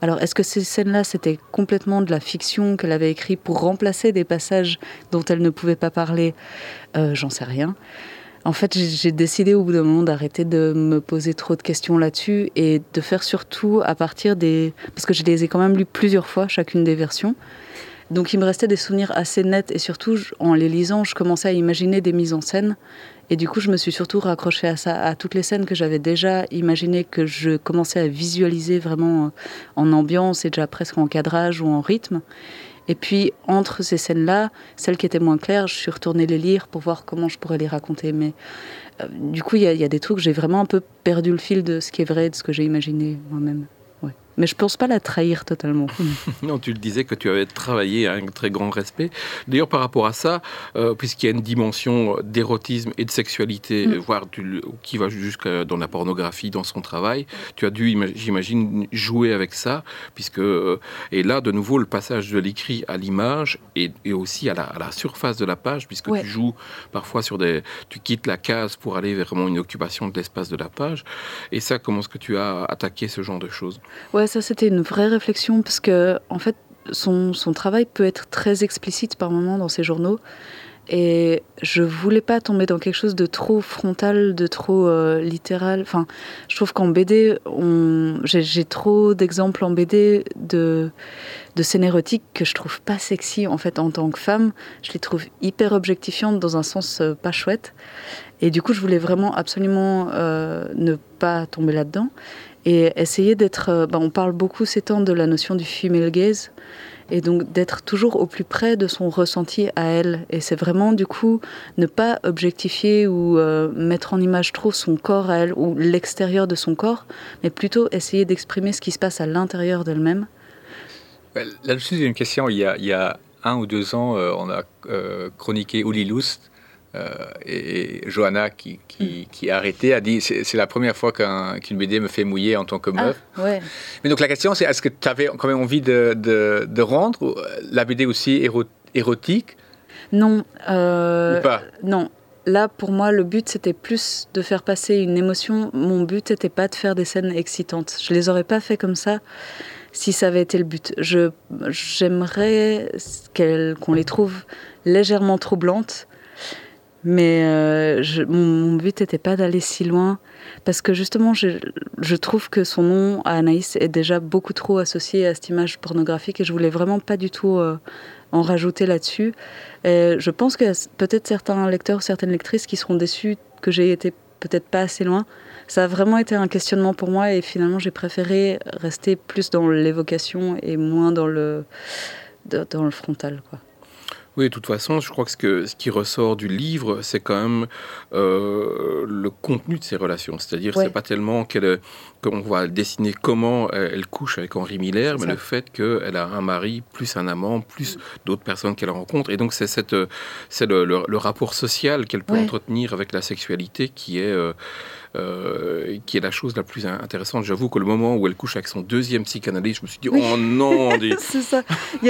Alors, est-ce que ces scènes-là, c'était complètement de la fiction qu'elle avait écrit pour remplacer des passages dont elle ne pouvait pas parler? J'en sais rien. En fait, j'ai décidé au bout d'un moment d'arrêter de me poser trop de questions là-dessus et de faire surtout à partir des... Parce que je les ai quand même lues plusieurs fois, chacune des versions. Donc il me restait des souvenirs assez nets et surtout, en les lisant, je commençais à imaginer des mises en scène. Et du coup, je me suis surtout raccrochée à ça, à toutes les scènes que j'avais déjà imaginées, que je commençais à visualiser vraiment en ambiance et déjà presque en cadrage ou en rythme. Et puis, entre ces scènes-là, celles qui étaient moins claires, je suis retournée les lire pour voir comment je pourrais les raconter. Mais euh, du coup, il y, a des trucs, j'ai vraiment un peu perdu le fil de ce qui est vrai, de ce que j'ai imaginé moi-même. Mais je pense pas la trahir totalement.
non, tu le disais que tu avais travaillé à un très grand respect. D'ailleurs, par rapport à ça, euh, puisqu'il y a une dimension d'érotisme et de sexualité, mm. voire qui va jusqu'à dans la pornographie dans son travail, tu as dû, j'imagine, jouer avec ça, puisque euh, et là, de nouveau, le passage de l'écrit à l'image et, aussi à la, surface de la page, puisque tu joues parfois sur des, tu quittes la case pour aller vers vraiment une occupation de l'espace de la page. Et ça, comment est-ce que tu as attaqué ce genre de choses?
Ouais, ça c'était une vraie réflexion parce que en fait son, travail peut être très explicite par moments dans ses journaux et je voulais pas tomber dans quelque chose de trop frontal, de trop euh, littéral. Enfin, je trouve qu'en BD, j'ai trop d'exemples en BD de, de scènes érotiques que je trouve pas sexy en fait en tant que femme. Je les trouve hyper objectifiantes dans un sens euh, pas chouette. Et du coup, je voulais vraiment absolument euh, ne pas tomber là-dedans et essayer d'être. Euh, bah, on parle beaucoup ces temps de la notion du female gaze et donc d'être toujours au plus près de son ressenti à elle. Et c'est vraiment du coup ne pas objectifier ou euh, mettre en image trop son corps à elle ou l'extérieur de son corps, mais plutôt essayer d'exprimer ce qui se passe à l'intérieur d'elle-même.
Là-dessus, j'ai une question. Il y, a, un ou deux ans, euh, on a chroniqué Uli Lust, euh, et Johanna, qui, qui, mm. qui, a arrêté, a dit c'est la première fois qu'une BD me fait mouiller en tant que ah, meuf.
ouais.
Mais donc la question, c'est est-ce que tu avais quand même envie de, de, de, rendre la BD aussi érotique?
Non.
Euh, pas?
Non. Là, pour moi, le but, c'était plus de faire passer une émotion. Mon but n'était pas de faire des scènes excitantes. Je les aurais pas fait comme ça si ça avait été le but. J'aimerais qu'on les trouve légèrement troublantes, mais euh, mon, but n'était pas d'aller si loin, parce que justement, je, trouve que son nom Anaïs est déjà beaucoup trop associé à cette image pornographique, et je voulais vraiment pas du tout euh, en rajouter là-dessus. je pense a peut-être certains lecteurs, certaines lectrices qui seront déçus que j'ai été peut-être pas assez loin. Ça a vraiment été un questionnement pour moi, et finalement, j'ai préféré rester plus dans l'évocation et moins dans le, dans le frontal, quoi.
Oui, de toute façon, je crois que ce, que, ce qui ressort du livre, c'est quand même euh, le contenu de ces relations. C'est-à-dire, c'est pas tellement qu'elle, qu'on va dessiner comment elle couche avec Henri Miller, mais le fait qu'elle a un mari, plus un amant, plus d'autres personnes qu'elle rencontre. Et donc, c'est, cette, c'est le, rapport social qu'elle peut entretenir avec la sexualité qui est. Euh, qui est la chose la plus intéressante. J'avoue que le moment où elle couche avec son deuxième psychanalyste, je me suis dit, oh non
C'est ça.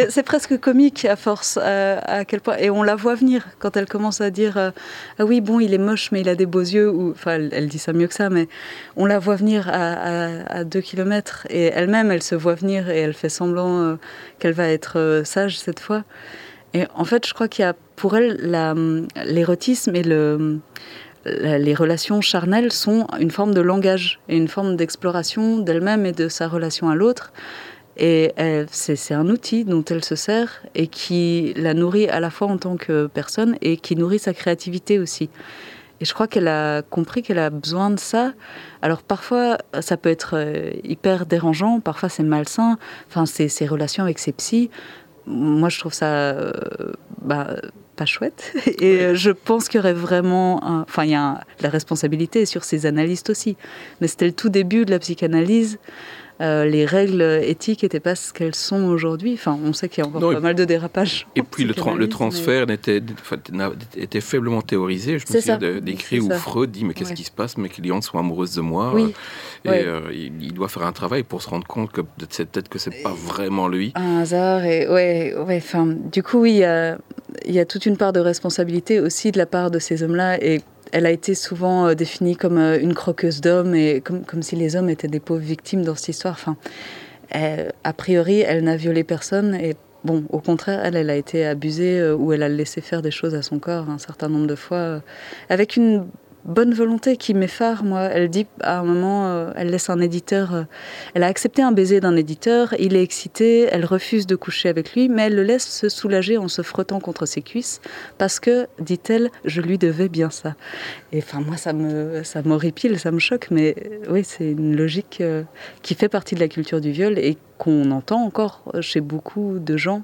C'est presque comique à force, euh, à quel point. Et on la voit venir quand elle commence à dire euh, Ah oui, bon, il est moche, mais il a des beaux yeux. Ou, enfin, elle, dit ça mieux que ça, mais on la voit venir à, deux kilomètres. Et elle-même, elle se voit venir et elle fait semblant qu'elle va être sage cette fois. Et en fait, je crois qu'il y a pour elle l'érotisme et le les relations charnelles sont une forme de langage et une forme d'exploration d'elle-même et de sa relation à l'autre. Et c'est un outil dont elle se sert et qui la nourrit à la fois en tant que personne et qui nourrit sa créativité aussi. Et je crois qu'elle a compris qu'elle a besoin de ça. Alors parfois, ça peut être euh, hyper dérangeant, parfois c'est malsain. Enfin, ses relations avec ses psys. Moi, je trouve ça euh, bah, pas chouette. Et euh, je pense qu'il y aurait vraiment. Enfin, il y a la responsabilité sur ces analystes aussi. Mais c'était le tout début de la psychanalyse. Euh, les règles éthiques n'étaient pas ce qu'elles sont aujourd'hui. Enfin, on sait qu'il y a encore pas mal de dérapages.
Et puis le, le transfert était, était, faiblement théorisé. Je me souviens d'écrire où Freud dit Mais qu'est-ce qui se passe? Mes clientes sont amoureuses de moi. Oui. Et euh, il, doit faire un travail pour se rendre compte que peut-être que c'est pas vraiment lui.
Un hasard. Et ouais, ouais. Enfin, du coup, oui, il y a, il y a toute une part de responsabilité aussi de la part de ces hommes-là. Et elle a été souvent euh, définie comme euh, une croqueuse d'hommes et comme, comme si les hommes étaient des pauvres victimes dans cette histoire. Enfin, a priori, elle n'a violé personne et bon, au contraire, elle, elle a été abusée euh, ou elle a laissé faire des choses à son corps un certain nombre de fois avec une bonne volonté qui m'effare, moi. Elle dit à un moment, euh, elle laisse un éditeur, euh, elle a accepté un baiser d'un éditeur, il est excité, elle refuse de coucher avec lui, mais elle le laisse se soulager en se frottant contre ses cuisses, parce que, dit-elle, je lui devais bien ça. Et enfin, moi, ça me, ça m'horripile, ça me choque, mais euh, oui, c'est une logique qui fait partie de la culture du viol et qu'on entend encore chez beaucoup de gens.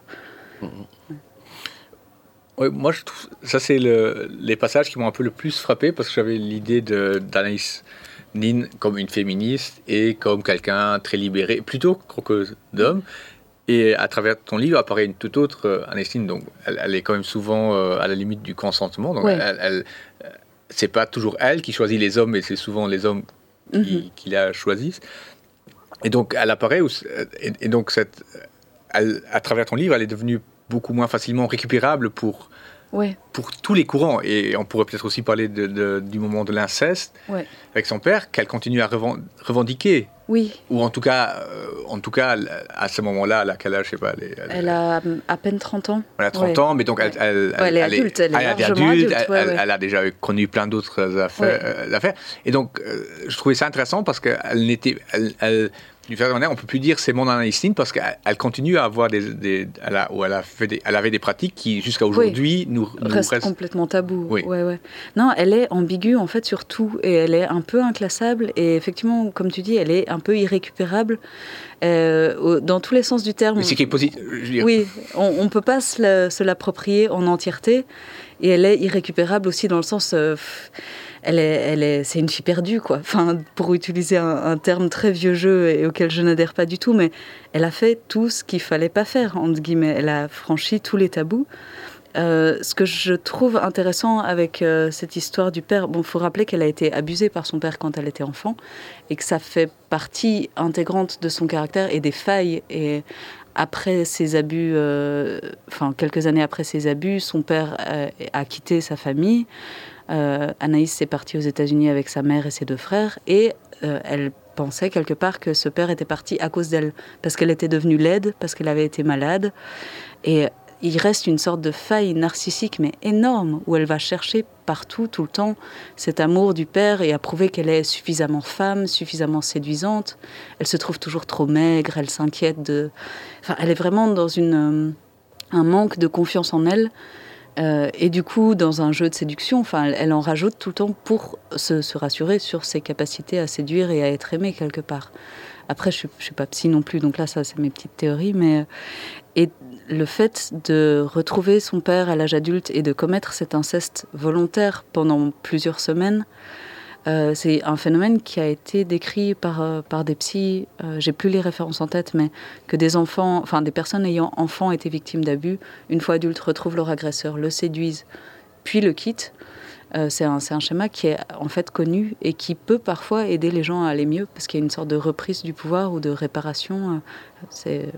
Mmh
moi, je trouve ça c'est le, les passages qui m'ont un peu le plus frappé parce que j'avais l'idée d'Anaïs Nin comme une féministe et comme quelqu'un très libéré, plutôt croqueuse d'hommes. Et à travers ton livre apparaît une toute autre euh, Anaïs Nin, donc elle, est quand même souvent euh, à la limite du consentement. Donc elle, elle euh, c'est pas toujours elle qui choisit les hommes, mais c'est souvent les hommes qui, mhm. qui, la choisissent. Et donc elle apparaît, et, donc cette, à travers ton livre, elle est devenue beaucoup moins facilement récupérable pour, pour tous les courants. Et on pourrait peut-être aussi parler de, du moment de l'inceste avec son père, qu'elle continue à revendiquer.
Oui.
Ou en tout cas, euh, en tout cas à ce moment-là, à quel âge, je sais pas.
Elle, a à peine 30 ans.
Elle a 30 ans, mais donc elle,
elle, est adulte. Elle est,
adulte, elle, a déjà connu plein d'autres affaires, euh, affaires, Et donc, euh, je trouvais ça intéressant parce qu'elle n'était. Elle, d'une certaine manière, on peut plus dire c'est mon analyse parce qu'elle continue à avoir des, des elle, a, elle, a fait des, elle avait des pratiques qui jusqu'à aujourd'hui nous,
nous restent complètement tabou. Oui. Ouais, ouais. Non, elle est ambiguë en fait sur tout et elle est un peu inclassable et effectivement, comme tu dis, elle est un peu irrécupérable euh, dans tous les sens du terme.
Mais c'est qui est positif.
Oui, on, ne peut pas se l'approprier en entièreté et elle est irrécupérable aussi dans le sens. Euh, elle est, c'est une fille perdue, quoi. Enfin, pour utiliser un, terme très vieux jeu et auquel je n'adhère pas du tout, mais elle a fait tout ce qu'il fallait pas faire, entre guillemets. Elle a franchi tous les tabous. Euh, ce que je trouve intéressant avec euh, cette histoire du père, bon, faut rappeler qu'elle a été abusée par son père quand elle était enfant et que ça fait partie intégrante de son caractère et des failles. Et après ses abus, euh, enfin quelques années après ses abus, son père a quitté sa famille. Euh, Anaïs est partie aux États-Unis avec sa mère et ses deux frères et euh, elle pensait quelque part que ce père était parti à cause d'elle, parce qu'elle était devenue laide, parce qu'elle avait été malade. Et il reste une sorte de faille narcissique, mais énorme, où elle va chercher partout, tout le temps, cet amour du père et à prouver qu'elle est suffisamment femme, suffisamment séduisante. Elle se trouve toujours trop maigre, elle s'inquiète de... Enfin, elle est vraiment dans une, euh, un manque de confiance en elle euh, et du coup, dans un jeu de séduction, enfin, elle, en rajoute tout le temps pour se, rassurer sur ses capacités à séduire et à être aimée quelque part. Après, je ne suis pas psy non plus, donc là, ça, c'est mes petites théories. Mais et le fait de retrouver son père à l'âge adulte et de commettre cet inceste volontaire pendant plusieurs semaines, Euh, c'est un phénomène qui a été décrit par, euh, par des psys, euh, j'ai plus les références en tête, mais que des enfants, enfin des personnes ayant enfants été victimes d'abus, une fois adultes, retrouvent leur agresseur, le séduisent, puis le quittent. c'est un, un, schéma qui est en fait connu et qui peut parfois aider les gens à aller mieux parce qu'il y a une sorte de reprise du pouvoir ou de réparation. c'est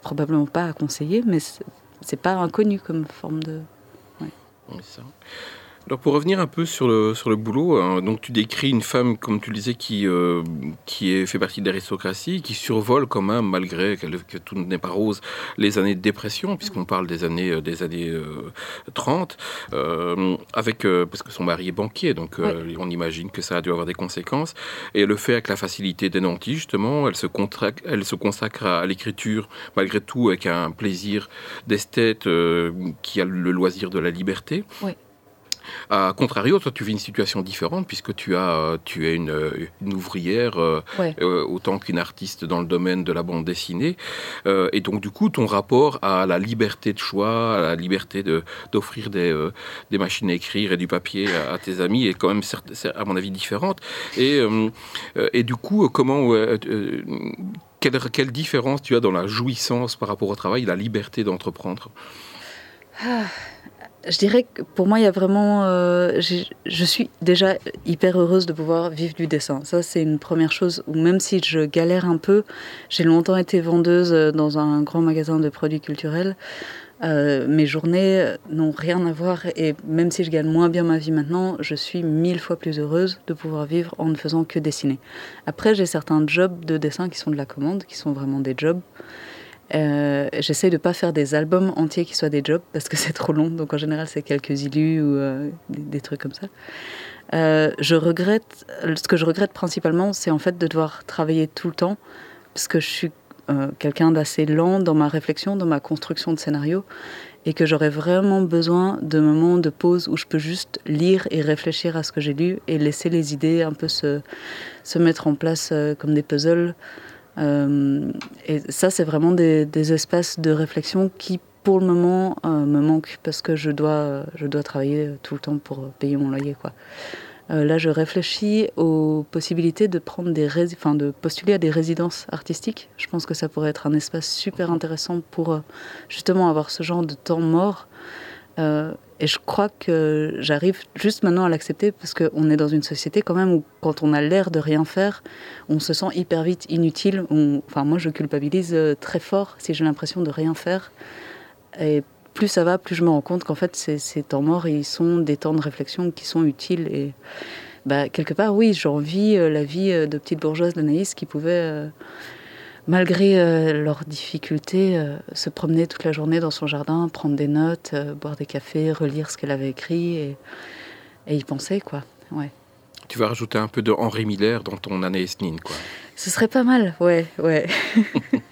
probablement pas à conseiller, mais c'est pas inconnu comme forme de.
Ça. Alors pour revenir un peu sur le, sur le boulot, hein, donc tu décris une femme, comme tu le disais, qui, euh, qui est, fait partie de l'aristocratie, qui survole quand même, malgré que tout n'est pas rose, les années de dépression, puisqu'on parle des années, euh, des années 30, euh, avec, parce que son mari est banquier, donc on imagine que ça a dû avoir des conséquences. Et le fait avec la facilité des nantis, justement, elle se, elle se consacre à, l'écriture, malgré tout, avec un plaisir d'esthète qui a le loisir de la liberté.
Oui.
A contrario, toi, tu vis une situation différente puisque tu, as, tu es une, ouvrière euh, euh, autant qu'une artiste dans le domaine de la bande dessinée. Euh, et donc, du coup, ton rapport à la liberté de choix, à la liberté d'offrir des, des machines à écrire et du papier à, tes amis est quand même, à mon avis, différente. Et, et du coup, comment... Quelle, quelle, différence tu as dans la jouissance par rapport au travail, la liberté d'entreprendre?
Ah, je dirais que pour moi, il y a vraiment. Euh, je suis déjà hyper heureuse de pouvoir vivre du dessin. Ça, c'est une première chose où même si je galère un peu, j'ai longtemps été vendeuse euh, dans un grand magasin de produits culturels. Euh, mes journées n'ont rien à voir et même si je gagne moins bien ma vie maintenant, je suis mille fois plus heureuse de pouvoir vivre en ne faisant que dessiner. Après, j'ai certains jobs de dessin qui sont de la commande, qui sont vraiment des jobs. Euh, J'essaie de ne pas faire des albums entiers qui soient des jobs parce que c'est trop long. Donc en général, c'est quelques illus ou euh, des, trucs comme ça. Euh, je regrette, ce que je regrette principalement, c'est en fait de devoir travailler tout le temps parce que je suis quelqu'un d'assez lent dans ma réflexion, dans ma construction de scénario et que j'aurais vraiment besoin de moments de pause où je peux juste lire et réfléchir à ce que j'ai lu et laisser les idées un peu se, se mettre en place comme des puzzles. Euh, et ça, c'est vraiment des, espaces de réflexion qui, pour le moment, euh, me manquent parce que je dois, je dois travailler tout le temps pour payer mon loyer. Euh, là, je réfléchis aux possibilités de prendre des enfin, de postuler à des résidences artistiques. Je pense que ça pourrait être un espace super intéressant pour justement avoir ce genre de temps mort euh, et je crois que j'arrive juste maintenant à l'accepter parce qu'on est dans une société quand même où quand on a l'air de rien faire, on se sent hyper vite inutile. Enfin, moi, je culpabilise euh, très fort si j'ai l'impression de rien faire. Et plus ça va, plus je me rends compte qu'en fait, ces, temps morts, ils sont des temps de réflexion qui sont utiles. Et bah, quelque part, oui, j'envie euh, la vie de petite bourgeoise d'Anaïs qui pouvait malgré euh, leurs difficultés, euh, se promener toute la journée dans son jardin, prendre des notes, euh, boire des cafés, relire ce qu'elle avait écrit et, y penser, quoi. Ouais.
Tu vas rajouter un peu de Henri Miller dans ton année Nin, quoi.
Ce serait pas mal, ouais, ouais.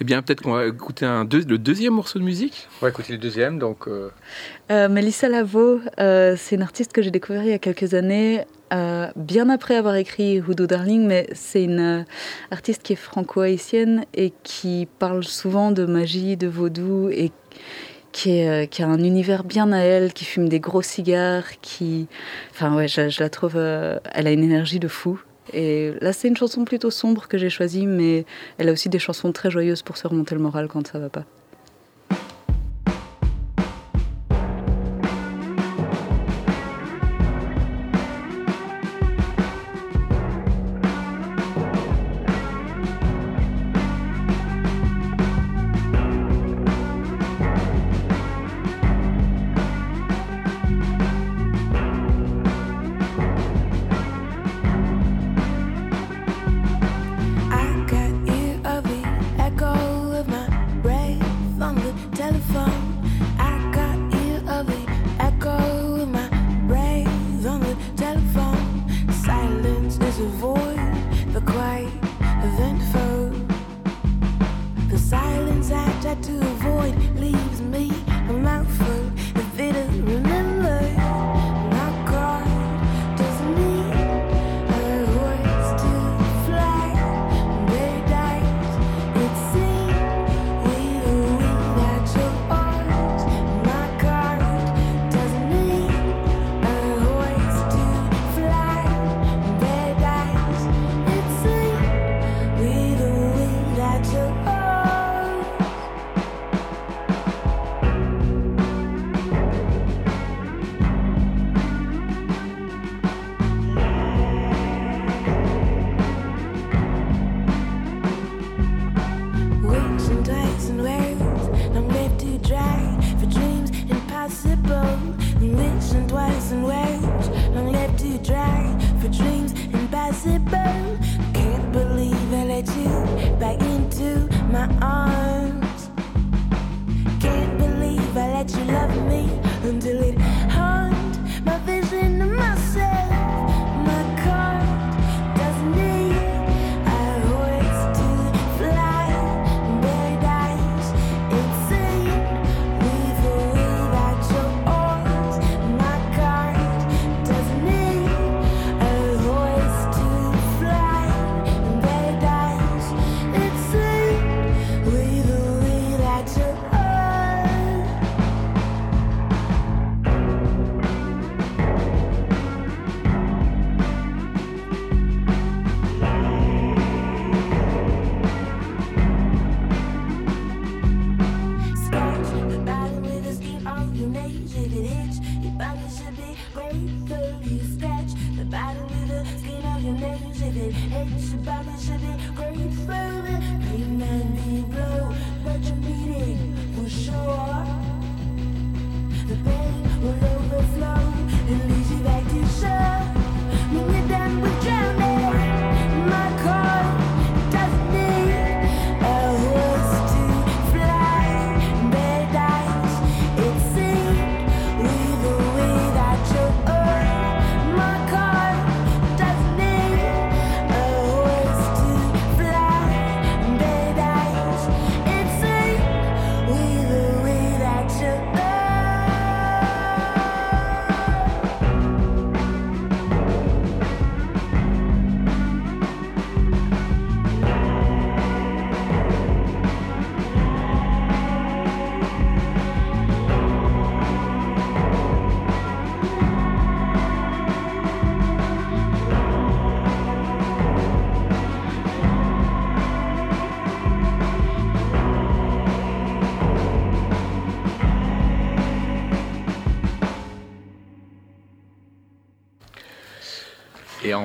Eh bien, peut-être qu'on va écouter un le deuxième morceau de musique.
On va écouter le deuxième. Donc,
Melissa Lavo, c'est une artiste que j'ai découvert il y a quelques années. Euh, bien après avoir écrit Hoodoo Darling, mais c'est une euh, artiste qui est franco-haïtienne et qui parle souvent de magie, de vaudou et euh, qui, a un univers bien à elle, qui fume des gros cigares, qui... Enfin ouais, je, la trouve... elle a une énergie de fou. Et là, c'est une chanson plutôt sombre que j'ai choisie, mais elle a aussi des chansons très joyeuses pour se remonter le moral quand ça va pas.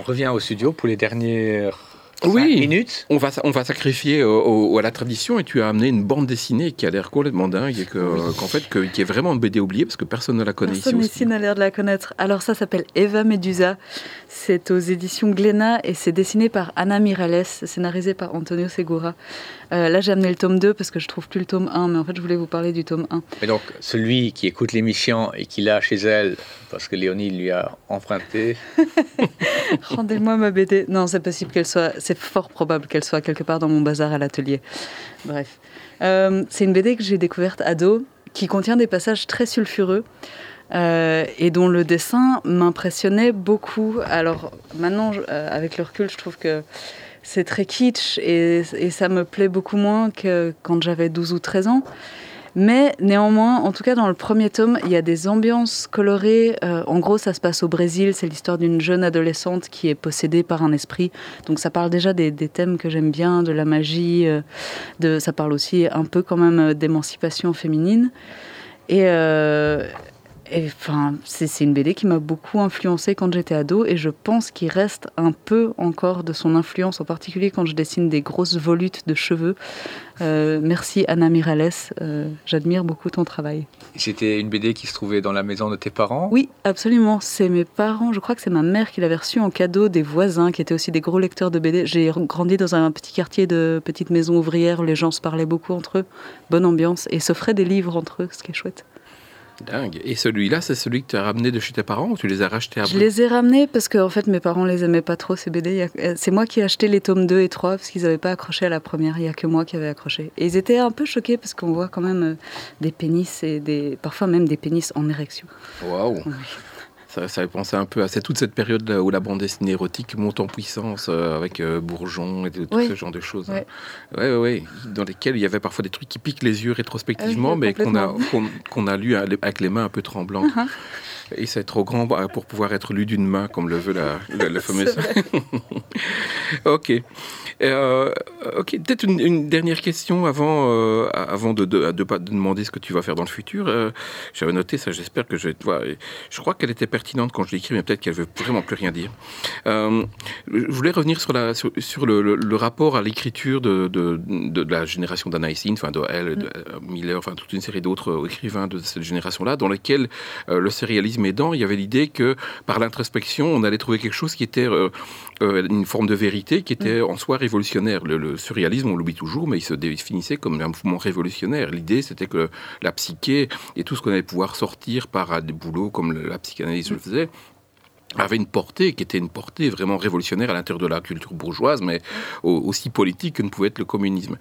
Revient au studio pour les dernières
Oui.
minutes.
On va, on va sacrifier euh, au- à la tradition et tu as amené une bande dessinée qui a l'air complètement dingue et que- qu'en fait, que- qui est vraiment une BD oubliée parce que personne ne la connaît
Personne
ici.
ici n'a l'air de la connaître. Alors ça s'appelle Eva Medusa. C'est aux éditions Glénat et c'est dessiné par Anna Mirales, scénarisé par Antonio Segura. Euh, là j'ai amené le tome 2 parce que je trouve plus le tome 1, mais en fait je voulais vous parler du tome 1.
Mais donc, celui qui écoute l'émission et qui l'a chez elle, parce que Léonie lui a emprunté,
Rendez-moi ma BD. Non, c'est possible qu'elle soit. C'est fort probable qu'elle soit quelque part dans mon bazar à l'atelier. Bref. Euh, c'est une BD que j'ai découverte ado, qui contient des passages très sulfureux. Euh, et dont le dessin m'impressionnait beaucoup. Alors maintenant, euh, avec le recul, je trouve que c'est très kitsch et, ça me plaît beaucoup moins que quand j'avais 12 ou 13 ans. Mais néanmoins, en tout cas dans le premier tome, il y a des ambiances colorées. Euh, en gros, ça se passe au Brésil. C'est l'histoire d'une jeune adolescente qui est possédée par un esprit. Donc ça parle déjà des, thèmes que j'aime bien, de la magie. ça parle aussi un peu quand même d'émancipation féminine. Et, et, enfin, c'est une BD qui m'a beaucoup influencée quand j'étais ado et je pense qu'il reste un peu encore de son influence, en particulier quand je dessine des grosses volutes de cheveux. Euh, merci Anna Mirales, euh, j'admire beaucoup ton travail.
c'était une BD qui se trouvait dans la maison de tes parents?
Oui, absolument. C'est mes parents, je crois que c'est ma mère qui l'avait reçu en cadeau des voisins qui étaient aussi des gros lecteurs de BD. J'ai grandi dans un petit quartier de petites maisons ouvrières où les gens se parlaient beaucoup entre eux. Bonne ambiance et s'offraient des livres entre eux, ce qui est chouette.
Dingue. Et celui-là, c'est celui que tu as ramené de chez tes parents ou tu les as rachetés à
Je les ai ramenés parce que en fait mes parents les aimaient pas trop ces BD. Euh, C'est moi qui ai acheté les tomes 2 et 3 parce qu'ils n'avaient pas accroché à la première. Il y a que moi qui avais accroché. Et ils étaient un peu choqués parce qu'on voit quand même euh, des pénis et des parfois même des pénis en érection.
Waouh
Oui.
Ça, ça fait penser un peu à toute cette période où la bande dessinée érotique monte en puissance euh, avec euh, Bourgeon et tout
Oui.
ce genre de choses.
Ouais.
hein. Ouais, ouais. Dans lesquelles il y avait parfois des trucs qui piquent les yeux rétrospectivement,
Ah oui,
mais qu'on a,
complètement.
qu'on, qu'on a lu avec les mains un peu tremblantes.
Uh-huh.
Et c'est trop grand pour pouvoir être lu d'une main, comme le veut la, la, la fameuse. Ok. Euh, ok. Peut-être une, une dernière question avant, euh, avant de, de, de demander ce que tu vas faire dans le futur. Euh, J'avais noté ça. J'espère que je vais te voir. Je crois qu'elle était pertinente quand je l'écris, mais peut-être qu'elle veut vraiment plus rien dire. Je voulais revenir sur, la, sur, sur le, le- le rapport à l'écriture de, la génération d'Anna enfin de elle, de Miller, enfin toute une série d'autres écrivains de cette génération-là, dans lesquels le sérialisme il y avait l'idée que par l'introspection, on allait trouver quelque chose qui était euh, euh, une forme de vérité qui était en soi révolutionnaire. Le, le surréalisme, on l'oublie toujours, mais il se définissait comme un mouvement révolutionnaire. L'idée, c'était que la psyché et tout ce qu'on allait pouvoir sortir par des boulots comme la psychanalyse le faisait, avait une portée qui était une portée vraiment révolutionnaire à l'intérieur de la culture bourgeoise, mais au- aussi politique que ne pouvait être le communisme.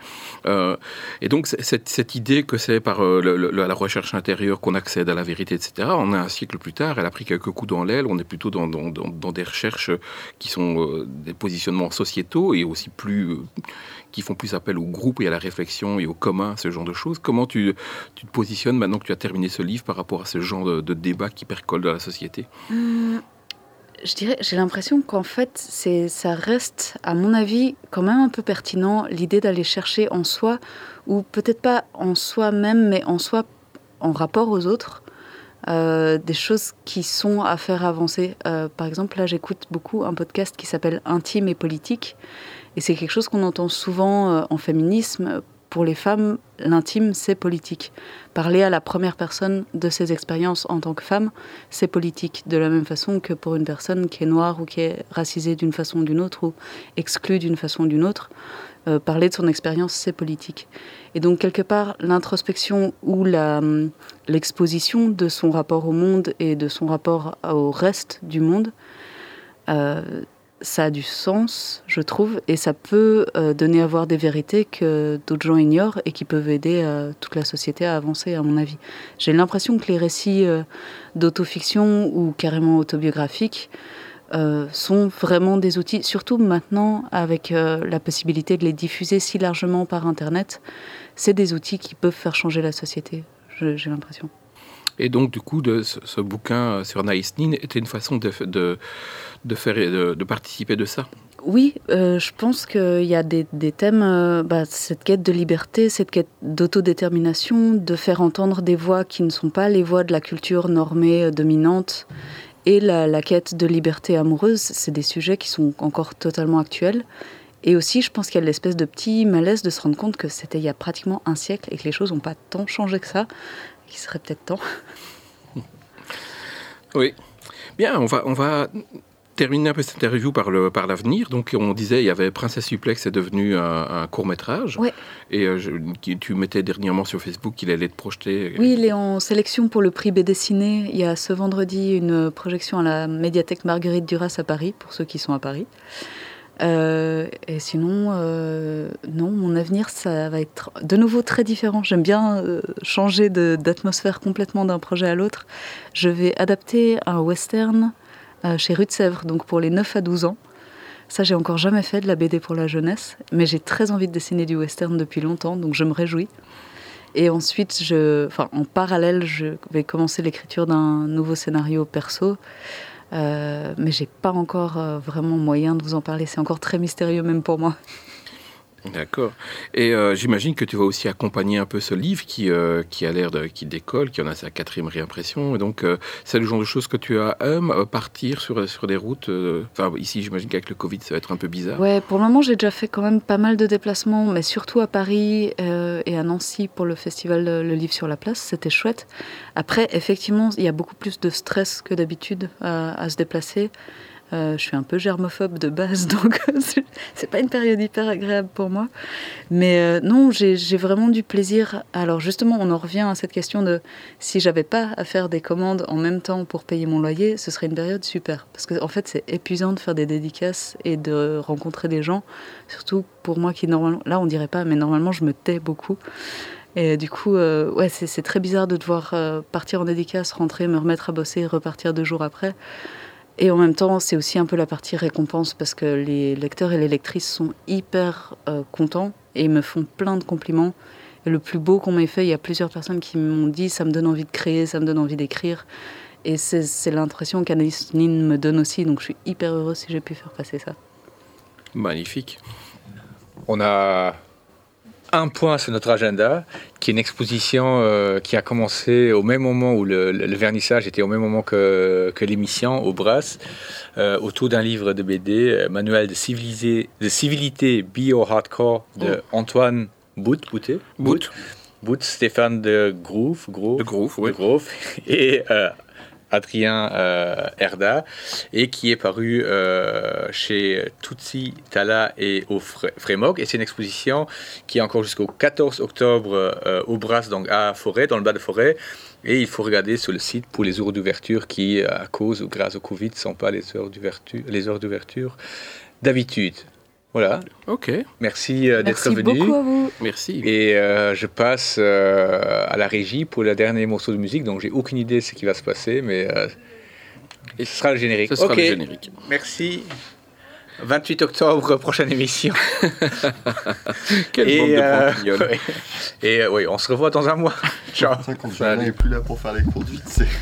Euh, et donc cette, idée que c'est par euh, la recherche intérieure qu'on accède à la vérité, etc., on a un siècle plus tard, elle a pris quelques coups dans l'aile, on est plutôt dans, des recherches qui sont euh, des positionnements sociétaux et aussi plus... qui font plus appel au groupe et à la réflexion et au commun, ce genre de choses. Comment tu, te positionnes maintenant que tu as terminé ce livre par rapport à ce genre de, de débat qui percole dans la société?
Hum, Je dirais, j'ai l'impression qu'en fait, ça reste, à mon avis, quand même un peu pertinent l'idée d'aller chercher en soi, ou peut-être pas en soi-même, mais en soi en rapport aux autres, euh, des choses qui sont à faire avancer. Euh, par exemple, là, j'écoute beaucoup un podcast qui s'appelle Intime et politique. Et c'est quelque chose qu'on entend souvent euh, en féminisme. Pour les femmes, l'intime, c'est politique. Parler à la première personne de ses expériences en tant que femme, c'est politique. De la même façon que pour une personne qui est noire ou qui est racisée d'une façon ou d'une autre ou exclue d'une façon ou d'une autre, euh, parler de son expérience, c'est politique. Et donc, quelque part, l'introspection ou hum, l'exposition de son rapport au monde et de son rapport au reste du monde, euh, ça a du sens, je trouve, et ça peut euh, donner à voir des vérités que d'autres gens ignorent et qui peuvent aider euh, toute la société à avancer, à mon avis. J'ai l'impression que les récits euh, d'autofiction ou carrément autobiographiques euh, sont vraiment des outils, surtout maintenant avec la possibilité de les diffuser si largement par Internet, c'est des outils qui peuvent faire changer la société, j'ai l'impression.
Et donc, du coup, ce, bouquin euh, sur Naïs Nin était une façon de, faire, de, participer de ça.
Oui, euh, je pense qu'il y a des, thèmes, euh, bah, cette quête de liberté, cette quête d'autodétermination, de faire entendre des voix qui ne sont pas les voix de la culture normée, dominante, et la quête de liberté amoureuse, c'est des sujets qui sont encore totalement actuels. Et aussi, je pense qu'il y a l'espèce de petit malaise de se rendre compte que c'était il y a pratiquement un siècle et que les choses n'ont pas tant changé que ça, qu'il serait peut-être temps.
Oui. Bien, on va, on va terminer un peu cette interview par le par l'avenir. Donc, on disait, il y avait Princesse Suplex, c'est devenu un, un court métrage.
Ouais.
Et euh, je- tu mettais dernièrement sur Facebook qu'il allait être projeté.
Oui, il est en sélection pour le prix BD Ciné. Il y a ce vendredi une projection à la médiathèque Marguerite Duras à Paris, pour ceux qui sont à Paris. Euh, et sinon, euh, non, mon avenir, ça va être de nouveau très différent. J'aime bien euh, changer d'atmosphère complètement d'un projet à l'autre. Je vais adapter un western chez Rue de Sèvres, donc pour les 9 à 12 ans. Ça, j'ai encore jamais fait de la BD pour la jeunesse, mais j'ai très envie de dessiner du western depuis longtemps, donc je me réjouis. Et ensuite, en parallèle, je vais commencer l'écriture d'un nouveau scénario perso. Euh, mais j'ai pas encore euh, vraiment moyen de vous en parler. C'est encore très mystérieux même pour moi.
D'accord. Et euh, j'imagine que tu vas aussi accompagner un peu ce livre qui, euh, qui a l'air de qui décolle, qui en a sa quatrième réimpression. Et donc, euh, c'est le genre de choses que tu aimes partir sur, sur des routes. Enfin, ici, j'imagine qu'avec le Covid, ça va être un peu bizarre.
Ouais, pour le moment, j'ai déjà fait quand même pas mal de déplacements, mais surtout à Paris et à Nancy pour le festival Le Livre sur la Place. C'était chouette. Après, effectivement, il y a beaucoup plus de stress que d'habitude à se déplacer. Euh, je suis un peu germophobe de base, donc c'est- pas une période hyper agréable pour moi. Mais euh, non, j'ai vraiment du plaisir. Alors justement, on en revient à cette question de si j'avais pas à faire des commandes en même temps pour payer mon loyer, ce serait une période super. Parce qu'en en fait, c'est épuisant de faire des dédicaces et de rencontrer des gens. Surtout pour moi qui normalement, là on dirait pas, mais normalement je me tais beaucoup. Et du coup, euh, ouais, c'est très bizarre de devoir partir en dédicace, rentrer, me remettre à bosser, repartir deux jours après. Et en même temps, c'est aussi un peu la partie récompense parce que les lecteurs et les lectrices sont hyper euh, contents et me font plein de compliments. Et le plus beau qu'on m'ait fait, il y a plusieurs personnes qui m'ont dit ça me donne envie de créer, ça me donne envie d'écrire. Et c'est l'impression qu'Anaïs Nin me donne aussi, donc je suis hyper heureuse si j'ai pu faire passer ça.
Magnifique.
On a un point sur notre agenda, qui est une exposition euh, qui a commencé au même moment où le, le- le vernissage était au même moment que, que l'émission au Brass, euh, autour d'un livre de BD, euh, Manuel de, civilisé- de civilité bio-hardcore de Antoine Bout, Boutet,
Bout.
Bout, Stéphane de Groove, Groove,
Le Groove,
de
oui.
Et euh, Adrien euh, Herda, et qui est paru euh, chez Tutsi, Tala et au Fré- Frémog. Et c'est une exposition qui est encore jusqu'au 14 octobre euh, au Bras, donc à Forêt, dans le bas de Forêt. Et il faut regarder sur le site pour les heures d'ouverture qui, à cause ou grâce au Covid, ne sont pas les heures d'ouverture d'habitude. Voilà,
Ok,
merci euh, d'être
Merci
venu.
beaucoup à vous.
merci.
Et euh, je passe euh, à la régie pour le dernier morceau de musique, donc j'ai aucune idée de ce qui va se passer, mais euh, et ce sera le générique.
Ce sera
Ok,
le générique.
Merci. 28 octobre, prochaine émission.
Quelle
Et,
bande de
euh, ouais. Et euh, oui, on se revoit dans un mois. Ciao.
C'est ça quand Johanna est plus là pour faire les c'est.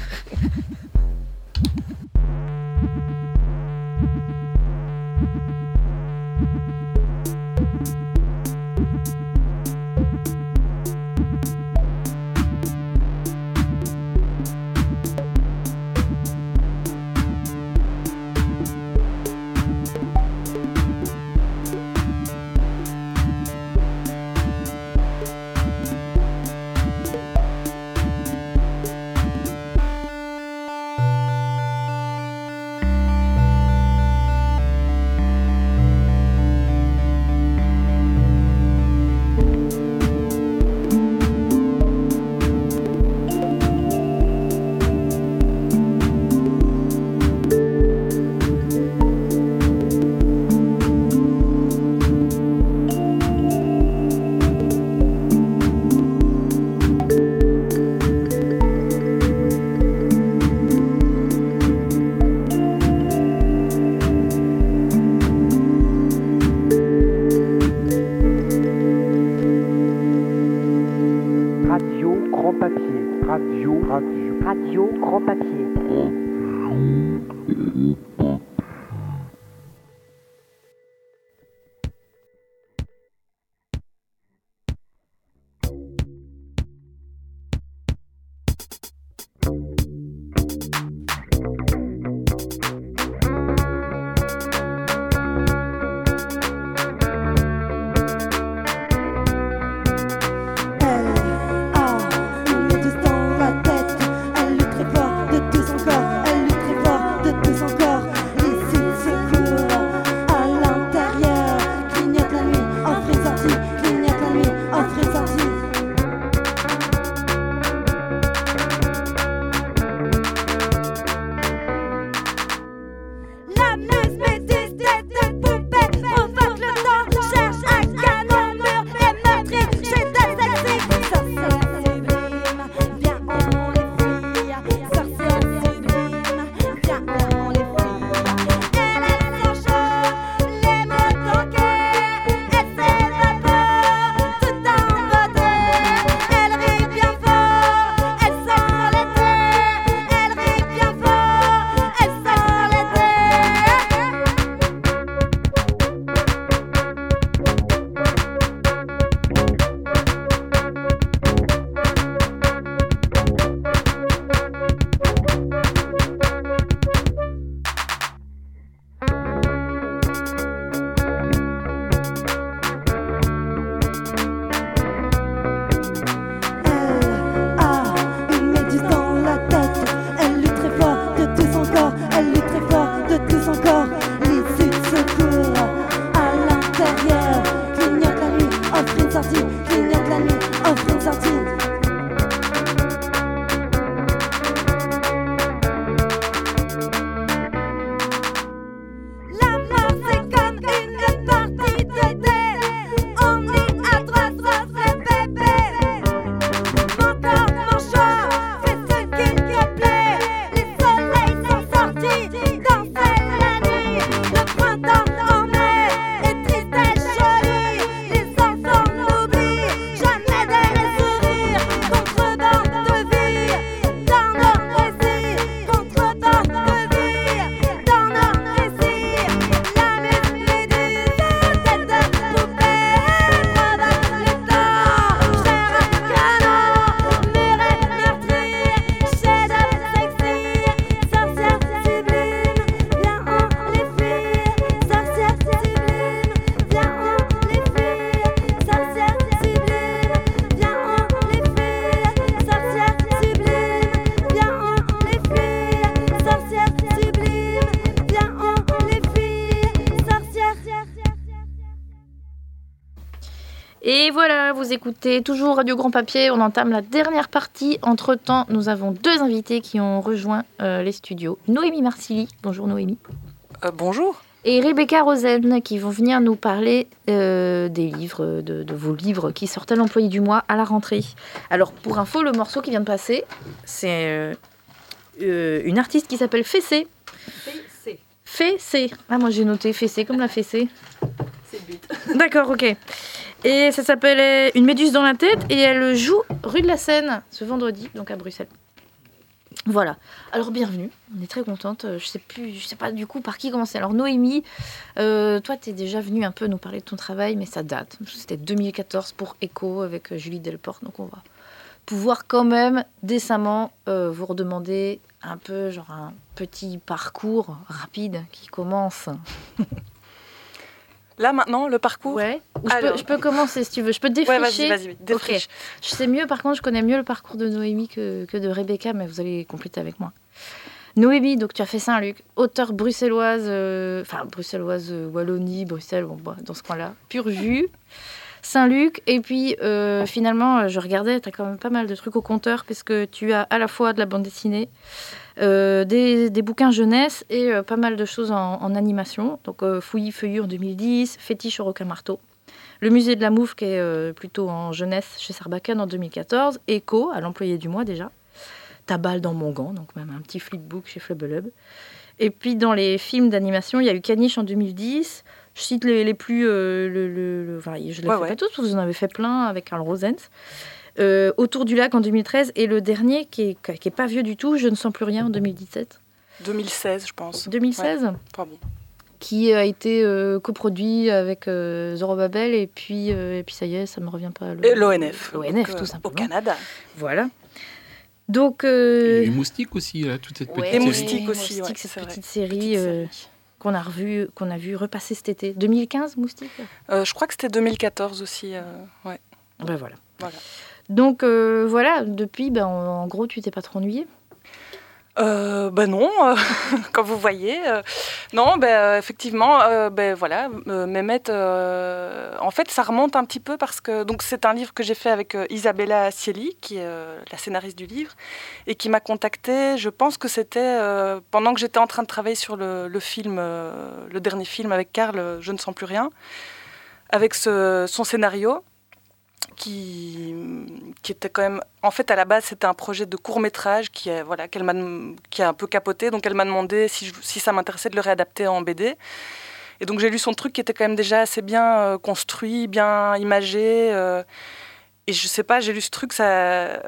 vous écoutez toujours Radio Grand Papier. On entame la dernière partie. Entre temps, nous avons deux invités qui ont rejoint euh, les studios. Noémie Marsili. Bonjour Noémie.
Euh, bonjour.
Et Rebecca Rosen qui vont venir nous parler euh, des livres, de, de vos livres qui sortent à l'employé du mois à la rentrée. Alors pour info, le morceau qui vient de passer, c'est une artiste qui s'appelle Fessé. Fessé. Ah moi j'ai noté Fessé comme la fessée.
C'est le but.
D'accord, ok. Et ça s'appelle euh, Une méduse dans la tête et elle joue rue de la Seine ce vendredi, donc à Bruxelles. Voilà. Alors bienvenue. On est très contente. Euh, Je sais plus, je sais pas du coup par qui commencer. Alors Noémie, euh, toi tu es déjà venue un peu nous parler de ton travail, mais ça date. C'était 2014 pour Echo avec Julie Delporte, donc on va pouvoir quand même décemment vous redemander un peu genre un petit parcours rapide qui commence.
Là maintenant, le parcours.
Ouais. Ou je, peux,
Alors.
je peux commencer si tu veux. Je peux
Ouais,
défricher.
vas-y, vas-y, défriche.
Je sais mieux, par contre, je connais mieux le parcours de Noémie que, que de Rebecca, mais vous allez compléter avec moi. Noémie, donc tu as fait Saint-Luc, auteure bruxelloise, euh, enfin bruxelloise, euh, Wallonie, Bruxelles, bon, bah, dans ce coin-là, pur jus. Saint-Luc, et puis euh, finalement, euh, je regardais, tu as quand même pas mal de trucs au compteur, parce que tu as à la fois de la bande dessinée, des, des bouquins jeunesse et euh, pas mal de choses en, en animation. Donc euh, Fouillis Feuillu en 2010, Fétiche au requin marteau. Le musée de la Mouffe qui est euh, plutôt en jeunesse chez Sarbacane en 2014. Echo à l'employé du mois déjà. Tabal dans mon gant, donc même un petit flipbook chez Flubelub. Et puis dans les films d'animation, il y a eu Caniche en 2010. Je cite les, les plus. euh, le, le- le- enfin, je les
Ouais,
fais
ouais.
pas tous, parce que vous en avez fait plein avec Karl Rosens. Euh, Autour du lac en 2013. Et le dernier, qui est, qui est pas vieux du tout, Je ne sens plus rien en 2017.
2016, je pense.
2016
Pas bon.
qui a été euh, coproduit avec euh, Zorobabel et puis euh, et puis ça y est ça me revient pas le-
Et l'ONF.
l'ONF tout
euh, Au
simplement
Canada.
voilà donc euh,
a eu Moustique aussi, là, toute cette petite
ouais,
Les
série.
moustiques aussi, ouais,
cette
vrai.
petite série
Petite
euh,
série.
qu'on a revu qu'on a vu repasser cet été 2015 moustique
Euh, je crois que c'était 2014 aussi. euh, ouais.
ben voilà
Voilà.
Donc euh, voilà depuis ben en, gros tu t'es pas trop ennuyé
Euh, ben non, euh, comme vous voyez. non, ben, effectivement, ben voilà, Mehmet, en fait, ça remonte un petit peu parce que c'est un livre que j'ai fait avec Isabella Cieli, qui est la scénariste du livre, et qui m'a contactée. Je pense que c'était pendant que j'étais en train de travailler sur le, film, le dernier film avec Karl, Je ne sens plus rien, avec son scénario qui, était quand même. En fait, à la base, c'était un projet de court métrage qui, voilà, qui a un peu capoté. Donc, elle m'a demandé si, si ça m'intéressait de le réadapter en BD. Et donc, j'ai lu son truc qui était quand même déjà assez bien euh, construit, bien imagé. euh, et je sais pas, j'ai lu ce truc, ça,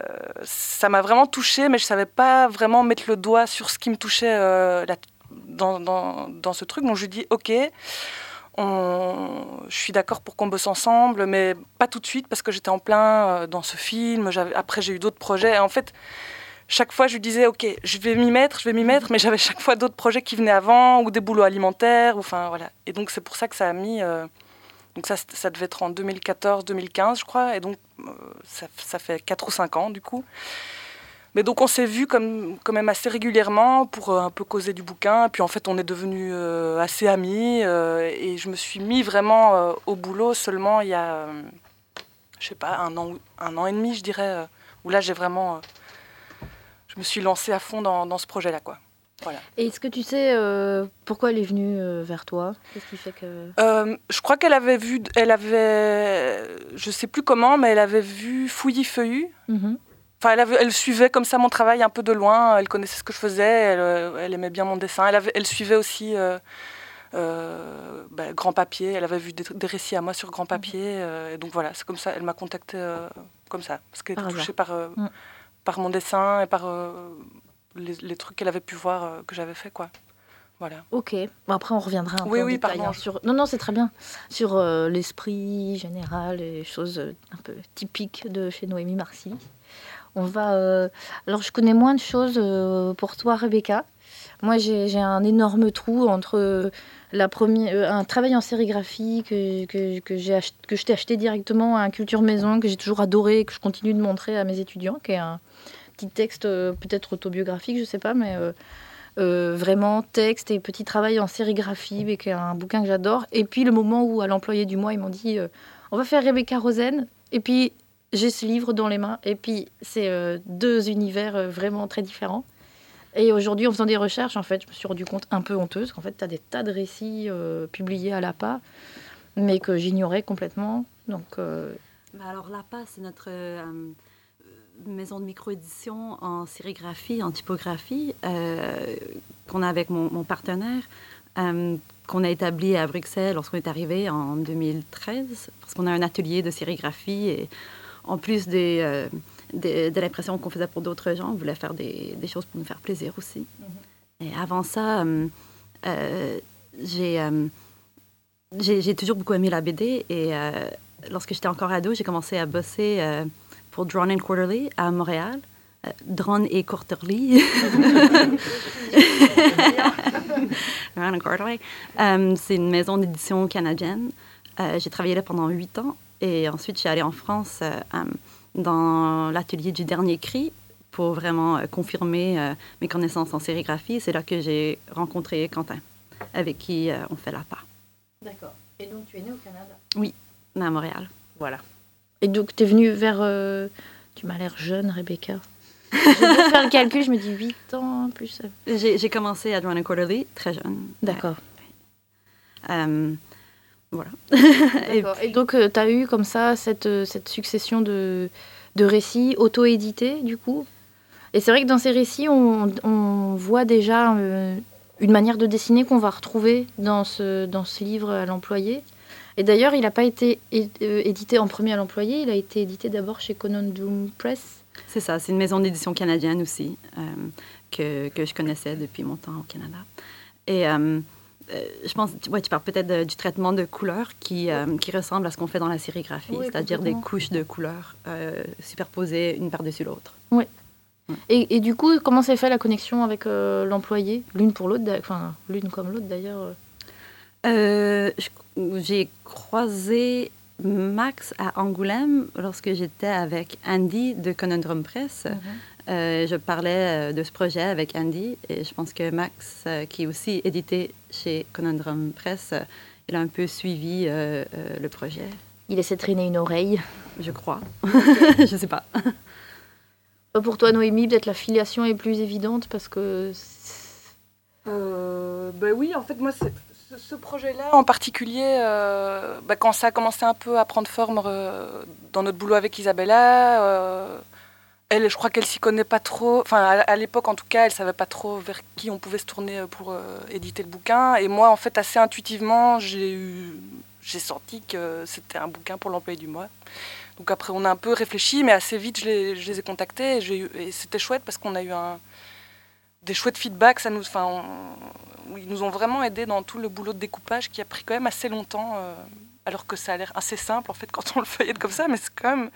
ça m'a vraiment touché, mais je savais pas vraiment mettre le doigt sur ce qui me touchait euh, dans, dans, dans ce truc. Donc, je lui dis, OK. Je suis d'accord pour qu'on bosse ensemble, mais pas tout de suite parce que j'étais en plein euh, dans ce film. Après, j'ai eu d'autres projets. Et en fait, chaque fois, je lui disais, OK, je vais m'y mettre, je vais m'y mettre, mais j'avais chaque fois d'autres projets qui venaient avant ou des boulots alimentaires. Enfin, voilà. Et donc, c'est pour ça que ça a mis. euh, donc, ça devait être en 2014-2015, je crois. Et donc, euh, ça, ça fait 4 ou 5 ans, du coup. Mais donc on s'est vu comme, quand même assez régulièrement pour euh, un peu causer du bouquin. Puis en fait on est devenus euh, assez amis euh, et je me suis mis vraiment au boulot seulement il y a, je sais pas, un an, ou- un an et demi je dirais, où là j'ai vraiment, je me suis lancée à fond dans, dans ce projet-là quoi.
Et est-ce que tu sais euh, pourquoi elle est venue euh, vers toi? Qu'est-ce qui fait que...
Euh, je crois qu'elle avait vu, elle avait, je sais plus comment, mais elle avait vu Fouillis Feuillu.
Mhm.
Enfin, elle, suivait comme ça mon travail un peu de loin. Elle connaissait ce que je faisais. Elle, euh, elle aimait bien mon dessin. Elle, avait- elle suivait aussi euh, euh, bah, Grand Papier. Elle avait vu des, des récits à moi sur Grand Papier. euh, et donc voilà, c'est comme ça. Elle m'a contactée comme ça. Parce qu'elle était touchée par,
Mm.
par mon dessin et par les, les trucs qu'elle avait pu voir que j'avais fait. Quoi. Voilà.
Ok. Bon, après, on reviendra un
Oui,
peu en
oui,
détail,
pardon.
hein, sur... Non, non, c'est très bien. Sur euh, l'esprit général et choses un peu typiques de chez Noémie Marcy. On va... euh, Alors, je connais moins de choses euh, pour toi, Rebecca. Moi, j'ai un énorme trou entre euh, la première, un travail en sérigraphie que, que, j'ai que je t'ai acheté directement à un Culture Maison, que j'ai toujours adoré et que je continue de montrer à mes étudiants, qui est un petit texte peut-être autobiographique, je sais pas, mais... vraiment texte et petit travail en sérigraphie, mais qui est un bouquin que j'adore. Et puis le moment où à l'employé du mois, ils m'ont dit on va faire Rebecca Rosen. Et puis j'ai ce livre dans les mains. Et puis c'est euh, deux univers euh, vraiment très différents. Et aujourd'hui, en faisant des recherches, en fait, je me suis rendu compte un peu honteuse qu'en fait, tu as des tas de récits euh, publiés à l'APA, mais que j'ignorais complètement. Donc, euh,
Ben alors, l'APA, c'est notre maison de micro-édition en sérigraphie, en typographie, qu'on a avec mon, partenaire, qu'on a établi à Bruxelles lorsqu'on est arrivé en 2013, parce qu'on a un atelier de sérigraphie et en plus des, euh, des- de l'impression qu'on faisait pour d'autres gens, on voulait faire des, des choses pour nous faire plaisir aussi. Et avant ça, euh, euh, j'ai toujours beaucoup aimé la BD et lorsque j'étais encore ado, j'ai commencé à bosser pour Drawn and Quarterly à Montréal. Euh, Drawn et Quarterly. Drawn and Quarterly. C'est une maison d'édition canadienne. Euh, j'ai travaillé là pendant huit ans et ensuite je suis allée en France euh, euh, dans l'atelier du dernier cri pour vraiment euh, confirmer euh, mes connaissances en sérigraphie. C'est là que j'ai rencontré Quentin, avec qui euh, on fait la part
D'accord. Et donc, tu es née au Canada?
À Montréal.
Voilà. Et donc, tu es venue vers. euh, Tu m'as l'air jeune, Rebecca. Je vais faire le calcul, je me dis 8 ans plus.
J'ai j'ai commencé à and Quarterly très jeune.
D'accord.
Euh, voilà.
Et donc, tu as eu comme ça cette, euh, cette succession de, de récits auto-édités, du coup? Et c'est vrai que dans ces récits, on, on voit déjà euh, une manière de dessiner qu'on va retrouver dans ce, dans ce livre à l'employé. Et d'ailleurs, il n'a pas été euh, édité en premier à l'employé, il a été édité d'abord chez Conan Doom Press.
C'est ça, c'est une maison d'édition canadienne aussi, euh, que, que je connaissais depuis mon temps au Canada. Et euh, euh, je pense, ouais, tu parles peut-être de- du traitement de couleurs qui, euh, qui ressemble à ce qu'on fait dans la sérigraphie,
Oui,
c'est-à-dire des couches de couleurs euh, superposées une par-dessus l'autre.
Et, et du coup, comment s'est fait la connexion avec euh, l'employé L'une pour l'autre, enfin, l'une comme l'autre d'ailleurs. euh?
Euh, J'ai croisé Max à Angoulême lorsque j'étais avec Andy de Conundrum Press. Euh, je parlais euh, de ce projet avec Andy et je pense que Max, euh, qui est aussi édité chez Conundrum Press, euh, il a un peu suivi euh, euh, le projet,
Il essaie de traîner une oreille.
je crois. je sais pas.
Pour toi, Noémie, peut-être la filiation est plus évidente parce que.
Euh, ben oui, en fait, moi, c'est- ce, projet-là en particulier, euh, ben, quand ça a commencé un peu à prendre forme euh, dans notre boulot avec Isabella, euh, elle, je crois qu'elle s'y connaît pas trop. Enfin, à, l'époque, en tout cas, elle savait pas trop vers qui on pouvait se tourner pour euh, éditer le bouquin. Et moi, en fait, assez intuitivement, j'ai eu, j'ai senti que c'était un bouquin pour l'employé du mois. Donc après, on a un peu réfléchi, mais assez vite, je les, ai contactés et, c'était chouette parce qu'on a eu des chouettes feedbacks. Ça nous, ils nous ont vraiment aidés dans tout le boulot de découpage qui a pris quand même assez longtemps, euh, alors que ça a l'air assez simple en fait quand on le feuillette comme ça, mais c'est quand même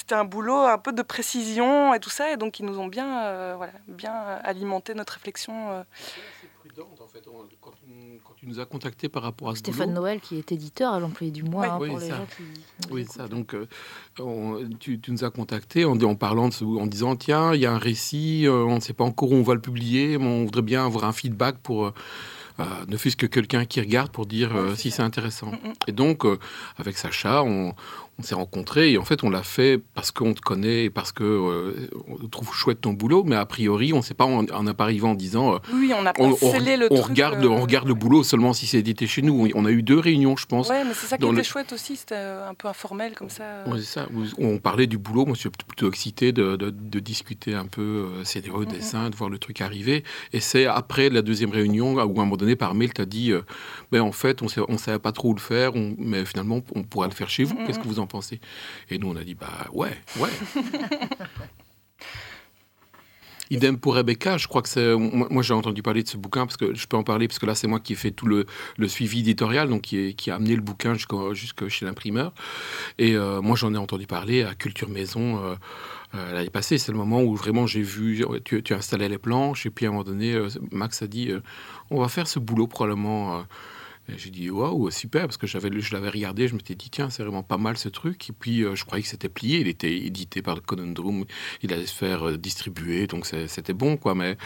c'était un boulot un peu de précision et tout ça, et donc ils nous ont bien, euh, voilà, bien alimenté notre réflexion. euh.
en fait. On- Quand, tu- quand tu nous as contacté par rapport à ce
Stéphane
boulot,
Noël, qui est éditeur à l'employé du mois,
Oui.
hein,
Oui,
pour les
ça.
gens qui.
Oui, ça. Donc, euh, on- tu, tu nous as contacté en, en parlant de ce, en disant tiens, il y a un récit, euh, on ne sait pas encore où on va le publier, mais on voudrait bien avoir un feedback pour. euh, euh, ne fût-ce que quelqu'un qui regarde pour dire euh, si c'est intéressant.
Mm, mm.
Et donc, euh, avec Sacha, on, on s'est rencontrés et en fait, on l'a fait parce qu'on te connaît et parce que euh, on trouve chouette ton boulot, mais a priori, on ne sait pas en, en arrivant en disant euh,
Oui, on pas
on,
le
on
truc.
regarde,
euh,
on regarde le boulot seulement si c'est édité chez nous. On a eu deux réunions, je pense.
Ouais, mais c'est ça qui était
le-
chouette aussi, c'était un peu informel comme ça.
Ouais, c'est ça. Où On parlait du boulot. Moi, je suis plutôt excité de, de- de discuter un peu euh, scénario,
Mhm.
dessin, de voir le truc arriver. Et c'est après la deuxième réunion où, à un moment donné, par mail, tu as dit ben, en fait, on ne savait pas trop où le faire, mais finalement, on pourra le faire chez vous. Qu'est-ce que vous en pensez Et nous, on a dit bah ouais, ouais. Idem pour Rebecca, je crois que c'est. Moi, j'ai entendu parler de ce bouquin parce que je peux en parler parce que là, c'est moi qui ai fait tout le, le suivi éditorial, donc qui, est- qui a amené le bouquin jusqu'au- jusque chez l'imprimeur. Et euh, moi, j'en ai entendu parler à Culture Maison euh, euh, l'année passée. C'est le moment où vraiment j'ai vu. Tu, tu installais les planches, et puis à un moment donné, Max a dit euh, On va faire ce boulot probablement. euh, J'ai dit waouh, super, parce que j'avais, je l'avais regardé, je m'étais dit tiens, c'est vraiment pas mal ce truc. Et puis euh, je croyais que c'était plié, il était édité par le Conundrum, il allait se faire euh, distribuer, donc c'était bon quoi. Mais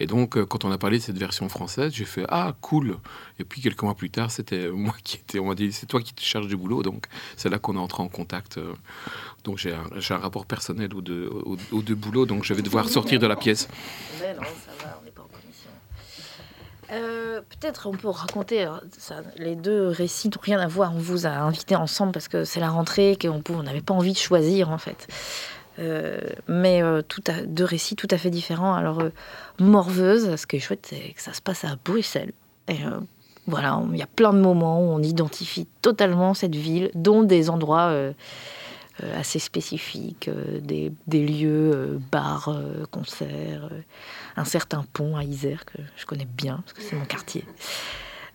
et donc euh, quand on a parlé de cette version française, j'ai fait ah cool. Et puis quelques mois plus tard, c'était moi qui étais, on m'a dit c'est toi qui te charges du boulot, donc c'est là qu'on est entré en contact. donc j'ai un, j'ai un rapport personnel aux deux, aux, aux deux boulots, donc je vais devoir sortir de la pièce.
Mais non, ça va, on n'est pas en commission. Euh, Peut-être on peut raconter, ça, les deux récits n'ont rien à voir, on vous a invités ensemble parce que c'est la rentrée, qu'on n'avait pas envie de choisir en fait. Euh, mais euh, tout deux récits tout à fait différents. Alors, euh, Morveuse, ce qui est chouette, c'est que ça se passe à Bruxelles. Et euh, voilà, il y a plein de moments où on identifie totalement cette ville, dont des endroits euh, euh, assez spécifiques, euh, des, des lieux, euh, bars, euh, concerts, euh, un certain pont à Isère que je connais bien, parce que c'est mon quartier.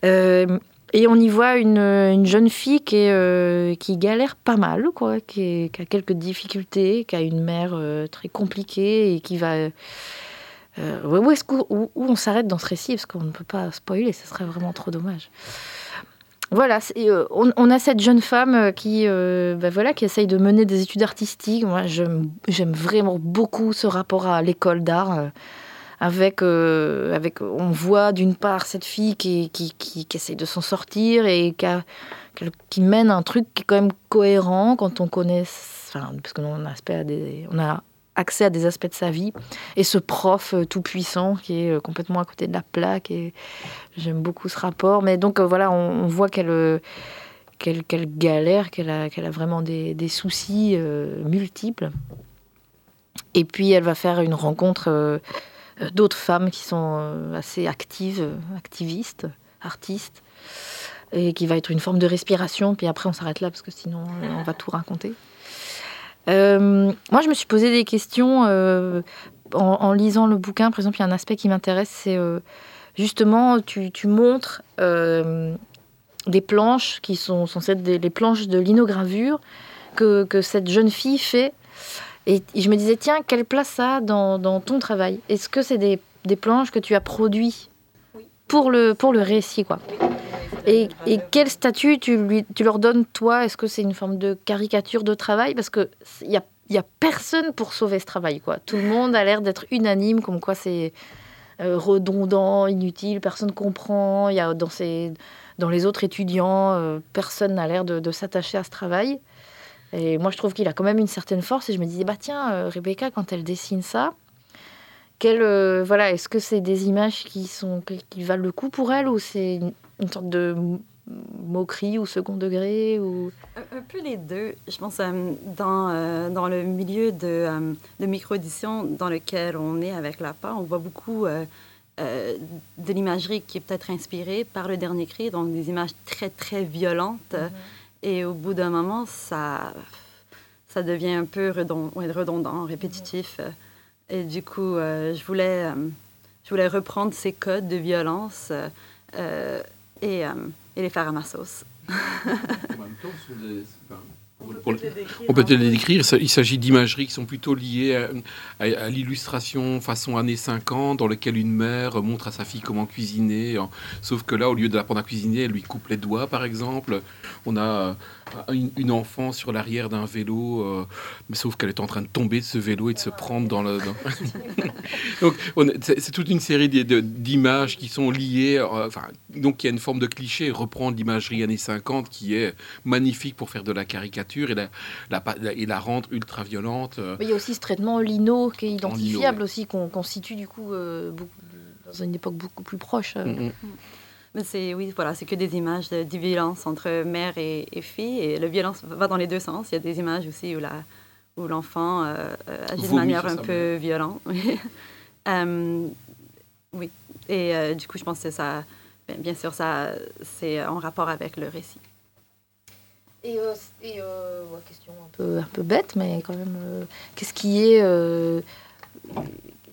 Euh, et on y voit une, une jeune fille qui, euh, qui galère pas mal, quoi, qui, a quelques difficultés, qui a une mère euh, très compliquée et qui va. euh, où est-ce où, où on s'arrête dans ce récit? Parce qu'on ne peut pas spoiler, ce serait vraiment trop dommage. Voilà, euh, on, a cette jeune femme euh, qui, euh, bah voilà, qui essaye de mener des études artistiques. Moi, j'aime, vraiment beaucoup ce rapport à l'école d'art. avec, avec, on voit d'une part cette fille qui, qui, qui, qui essaye de s'en sortir et qui, a- qui- mène un truc qui est quand même cohérent quand on connaît, enfin, parce a, aspect à des, on a accès à des aspects de sa vie. Et ce prof euh, tout puissant qui est euh, complètement à côté de la plaque. Et j'aime beaucoup ce rapport. Mais donc euh, voilà, on, voit qu'elle qu'elle qu'elle galère, qu'elle a, qu'elle a vraiment des, soucis multiples. Et puis elle va faire une rencontre d'autres femmes qui sont assez actives, activistes, artistes, et qui va être une forme de respiration. Puis après, on s'arrête là parce que sinon, on va tout raconter. Euh, moi, je me suis posé des questions euh, en, en lisant le bouquin. Par exemple, il y a un aspect qui m'intéresse, c'est euh, justement, tu, tu montres des planches qui sont censées être des, les planches de linogravure que, que cette jeune fille fait. Et je me disais, tiens, quelle place ça a dans, dans ton travail? Est-ce que c'est des, des planches que tu as produites pour le, pour le récit quoi? Et, quel statut tu, lui, tu leur donnes, toi? Est-ce que c'est une forme de caricature de travail? Parce qu'il y a, y a personne pour sauver ce travail, quoi. Tout le monde a l'air d'être unanime, comme quoi c'est euh, redondant, inutile, personne comprend. Il y a dans, ces, dans les autres étudiants, euh, personne n'a l'air de, s'attacher à ce travail. Et moi, je trouve qu'il a quand même une certaine force. Et je me disais, bah tiens, euh, Rebecca, quand elle dessine ça, quelle, voilà, est-ce que c'est des images qui, sont, qui valent le coup pour elle ou c'est une, sorte de moquerie ou second degré ou...
Un, un peu les deux. Je pense euh, dans, euh, dans le milieu de, euh, de micro-édition dans lequel on est avec la part, on voit beaucoup euh, de l'imagerie qui est peut-être inspirée par le dernier cri, donc des images très, très violentes. Et au bout d'un moment, ça, ça devient un peu redondant, répétitif. Et du coup, je, voulais, je voulais reprendre ces codes de violence et, euh, et les faire à ma sauce.
On peut les décrire. Ça- Il s'agit d'imageries qui sont plutôt liées à, à- à l'illustration façon années 50, dans lequel une mère montre à sa fille comment cuisiner. Sauf que là, au lieu de l'apprendre à cuisiner, elle lui coupe les doigts, par exemple. On a euh, une, une enfant sur l'arrière d'un vélo, euh, mais sauf qu'elle est en train de tomber de ce vélo et de se prendre dans le. dans- donc, c'est toute une série d'images qui sont liées. euh, Enfin, donc, il y a une forme de cliché, reprendre l'imagerie années 50 qui est magnifique pour faire de la caricature et la, la, pa- la- et la rendre ultra violente. euh.
Mais il y a aussi ce traitement lino qui est
lino,
identifiable
ouais.
aussi, qu'on situe du coup euh, beaucoup- dans une époque beaucoup plus proche. euh.
Mm.
Mais c'est oui, voilà, c'est que des images de, de violence entre mère et, et fille. Et la violence va dans les deux sens. Il y a des images aussi où la où l'enfant euh, agit de manière un peu violente. oui. Oui. Et euh, du coup, je pense que ça, bien, bien sûr, ça, c'est en rapport avec le récit.
Et, euh, euh, question un peu, bête, mais quand même, euh, qu'est-ce qui est. euh,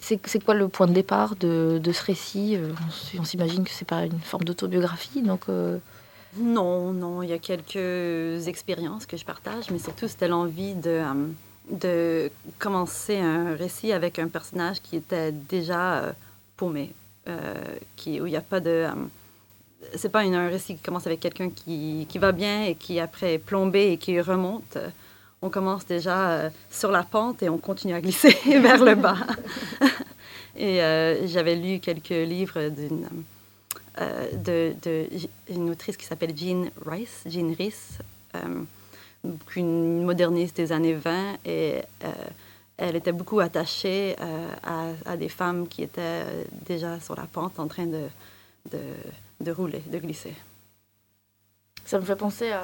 c'est quoi le point de départ de, ce récit? On s'imagine que c'est pas une forme d'autobiographie, donc.
Non, non, il y a quelques expériences que je partage, mais surtout c'était l'envie de, de commencer un récit avec un personnage qui était déjà paumé, qui, où il n'y a pas de... c'est pas un récit qui commence avec quelqu'un qui, qui va bien et qui après est plombé et qui remonte. On commence déjà euh, sur la pente et on continue à glisser vers le bas. et euh, j'avais lu quelques livres d'une euh, autrice qui s'appelle Jean Rice, Jean Rhys, euh, une moderniste des années 20, et elle était beaucoup attachée à, des femmes qui étaient déjà sur la pente en train de, de rouler, de glisser.
Ça me fait penser à,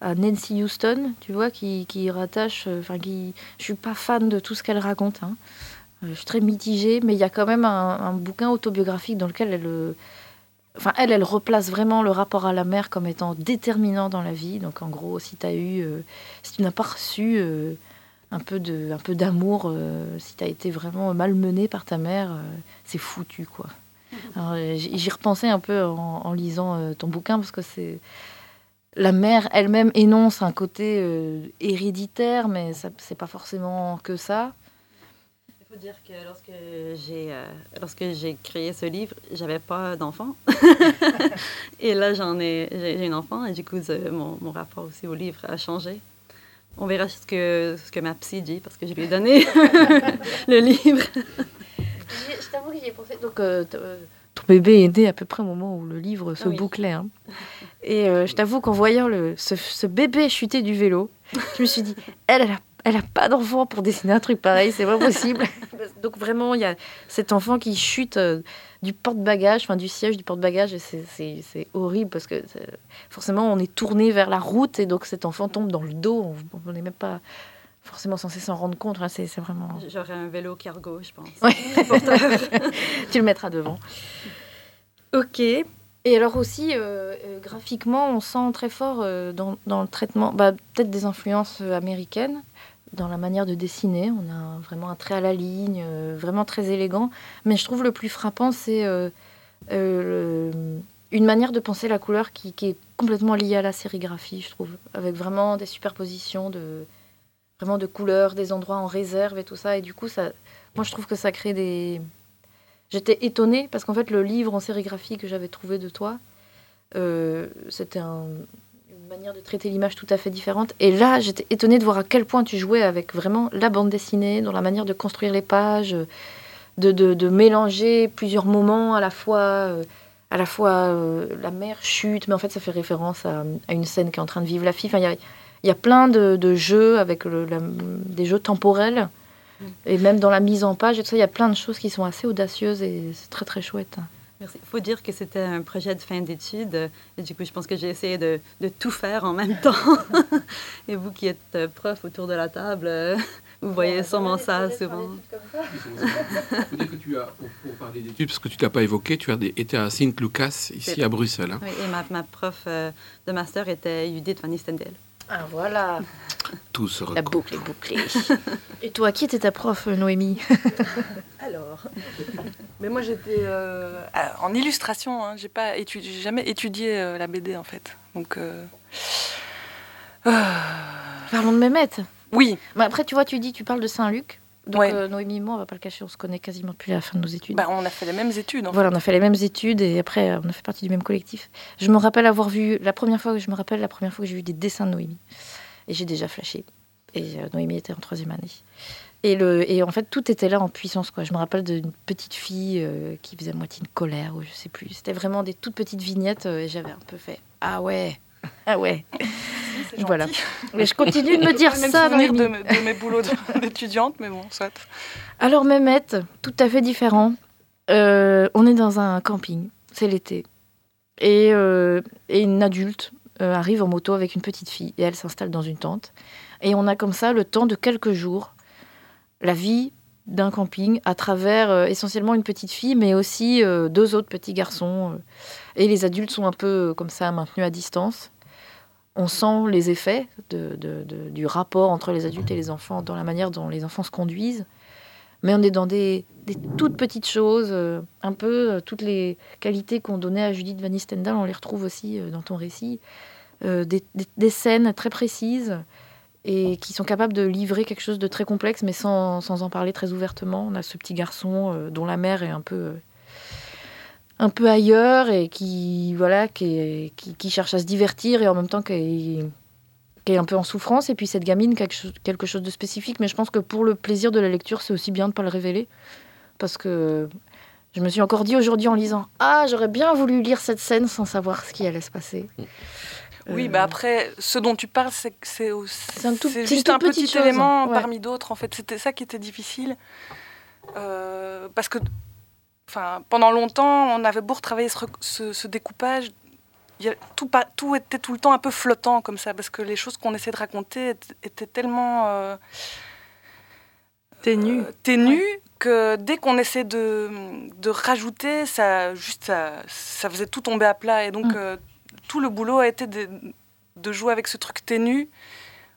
à Nancy Houston, tu vois, qui, qui rattache. euh, Enfin, qui. Je suis pas fan de tout ce qu'elle raconte. hein. Euh, Je suis très mitigée, mais il y a quand même un, bouquin autobiographique dans lequel elle. euh, Enfin, elle, elle replace vraiment le rapport à la mère comme étant déterminant dans la vie. Donc, en gros, si tu eu. si tu n'as pas reçu un peu d'amour, si tu as été vraiment malmené par ta mère, c'est foutu, quoi. Euh, j'y repensais un peu en, en lisant euh, ton bouquin parce que c'est la mère elle-même énonce un côté euh, héréditaire, mais c'est pas forcément que ça.
Il faut dire que lorsque j'ai euh, lorsque j'ai créé ce livre, j'avais pas d'enfant. et là, j'en ai, j'ai j'ai un enfant et du coup, mon, mon rapport aussi au livre a changé. On verra ce que, ce que ma psy dit parce que je lui ai donné le livre.
Je t'avoue que pensé. Donc, euh, euh, ton bébé est né à peu près au moment où le livre se
Oui.
bouclait. hein. Et euh, je t'avoue qu'en voyant le, ce, ce bébé chuter du vélo, je me suis dit, elle, elle a, elle a pas d'enfant pour dessiner un truc pareil, c'est pas possible. Donc vraiment, il y a cet enfant qui chute euh, du porte-bagages, enfin du siège du porte-bagages, et c'est- horrible parce que forcément, on est tourné vers la route, et donc cet enfant tombe dans le dos, on n'est même pas forcément censé s'en rendre compte. C'est vraiment...
J'aurais un vélo cargo, je pense.
Ouais. tu le mettras devant. Ok. Et alors aussi, euh, euh, graphiquement, on sent très fort euh, dans, dans le traitement, bah, peut-être des influences américaines, dans la manière de dessiner. On a vraiment un trait à la ligne, euh, vraiment très élégant. Mais je trouve le plus frappant, c'est une manière de penser la couleur qui, qui est complètement liée à la sérigraphie, je trouve, avec vraiment des superpositions de vraiment de couleurs, des endroits en réserve et tout ça. Et du coup, ça, moi, je trouve que ça crée des. J'étais étonnée parce qu'en fait, le livre en sérigraphie que j'avais trouvé de toi, euh, c'était un- une manière de traiter l'image tout à fait différente. Et là, j'étais étonnée de voir à quel point tu jouais avec vraiment la bande dessinée, dans la manière de construire les pages, de, de- mélanger plusieurs moments à la fois. euh, à la fois euh, la mer chute, mais en fait ça fait référence à, une scène qui est en train de vivre la fille. Il y a plein de, de jeux avec le- la- des jeux temporels. Et même dans la mise en page, et tout ça, il y a plein de choses qui sont assez audacieuses et c'est très très chouette.
Merci. Il faut dire que c'était un projet de fin d'études. Et du coup, je pense que j'ai essayé de, de tout faire en même temps. et vous qui êtes euh, prof autour de la table, euh, vous voyez sûrement ça souvent.
Il faut dire que tu as, pour, pour parler d'études, parce que tu ne l'as pas évoqué, tu as des- été à Sint Lucas, ici à Bruxelles. hein.
Oui, et ma, ma prof euh, de master était Judith Van Nistendel.
Ah voilà,
Tout se
la
recoupe.
boucle est bouclée. et toi, qui était ta prof, Noémie
Alors, mais moi j'étais euh, en illustration. Hein, j'ai pas étudié, j'ai jamais étudié euh, la BD en fait. Donc, euh,
Parlons de Mehmet.
oui,
Mais après, tu vois, tu dis, tu parles de Saint-Luc. Donc
Ouais.
euh, Noémie et moi, on va pas le cacher, on se connaît quasiment depuis la fin de nos études.
bah, on a fait les mêmes études. En
Voilà, on a fait les mêmes études et après, euh, on a fait partie du même collectif. Je me rappelle avoir vu, la première fois que je me rappelle, la première fois que j'ai vu des dessins de Noémie. Et j'ai déjà flashé. Et euh, Noémie était en troisième année. Et, le, et en fait, tout était là en puissance. Quoi. Je me rappelle d'une petite fille euh, qui faisait moitié une colère ou je sais plus. C'était vraiment des toutes petites vignettes et j'avais un peu fait Ah ouais, ah ouais.
C'est
Voilà. Mais je continue de me dire
même
ça,
souvenir de, mes- de mes boulots d'étudiante, mais bon, soit.
Alors Mehmet, tout à fait différent. Euh, on est dans un camping, c'est l'été. Et, euh, et une adulte euh, arrive en moto avec une petite fille et elle s'installe dans une tente. Et on a comme ça le temps de quelques jours, la vie d'un camping à travers essentiellement une petite fille, mais aussi deux autres petits garçons. Et les adultes sont un peu euh, comme ça maintenus à distance. On sent les effets du rapport entre les adultes et les enfants dans la manière dont les enfants se conduisent. Mais on est dans des, toutes petites choses, euh, un peu euh, toutes les qualités qu'on donnait à Judith Van Nistendal, on les retrouve aussi dans ton récit. Des, scènes très précises et qui sont capables de livrer quelque chose de très complexe, mais sans, en parler très ouvertement. On a ce petit garçon dont la mère est un peu, un peu ailleurs et qui, voilà, qui, qui, qui cherche à se divertir et en même temps qui est, qui est un peu en souffrance. Et puis cette gamine, quelque chose, quelque chose de spécifique. Mais je pense que pour le plaisir de la lecture, c'est aussi bien de ne pas le révéler. Parce que je me suis encore dit aujourd'hui en lisant Ah, j'aurais bien voulu lire cette scène sans savoir ce qui allait se passer.
Oui,
Euh,
bah après, ce dont tu parles, c'est c'est juste un petit
chose,
élément
ouais.
parmi d'autres. En fait, c'était ça qui était difficile. Euh, parce que, enfin, pendant longtemps, on avait beau retravailler ce, rec- ce- ce découpage, il y a- tout, était tout le temps un peu flottant comme ça, parce que les choses qu'on essayait de raconter étaient, étaient tellement euh,
Ténu.
euh, ténues que dès qu'on essaie de, de rajouter, ça, juste, ça, ça faisait tout tomber à plat. Et donc,
Mm.
euh, tout le boulot a été de, de jouer avec ce truc ténu,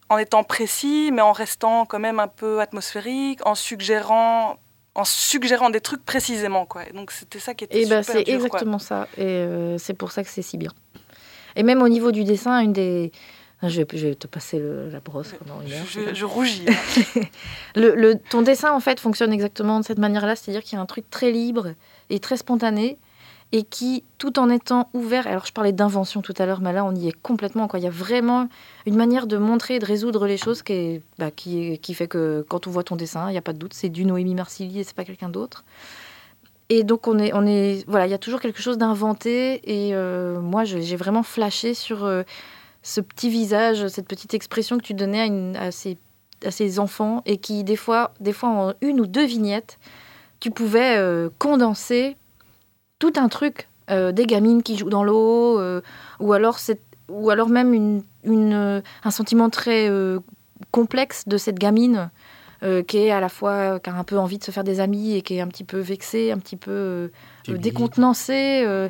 en étant précis, mais en restant quand même un peu atmosphérique, en suggérant, en suggérant des trucs précisément. Quoi. Et donc, c'était ça qui était
Et ben
super
c'est
quoi.
exactement ça. Et euh, c'est pour ça que c'est si bien. Et même au niveau du dessin, une des. Ah, Je vais, je vais te passer le- la brosse pendant une heure.
Je, je rougis. hein.
Le, le- ton dessin, en fait, fonctionne exactement de cette manière-là, c'est-à-dire qu'il y a un truc très libre et très spontané, et qui, tout en étant ouvert, alors je parlais d'invention tout à l'heure, mais là, on y est complètement. Quoi. Il y a vraiment une manière de montrer et de résoudre les choses qui, bah, qui, fait que quand on voit ton dessin, il n'y a pas de doute, c'est du Noémie Marcilly et c'est pas quelqu'un d'autre. Et donc, on est, on est, voilà, il y a toujours quelque chose d'inventé, et euh, moi, j'ai vraiment flashé sur euh, ce petit visage, cette petite expression que tu donnais à ces enfants et qui, des fois, des fois en une ou deux vignettes, tu pouvais euh, condenser tout un truc. euh, des gamines qui jouent dans l'eau, euh, ou, alors c'est- ou alors même une, une, euh, un sentiment très euh, complexe de cette gamine euh, qui est à la fois, qui a un peu envie de se faire des amis et qui est un petit peu vexée, un petit peu décontenancée. euh.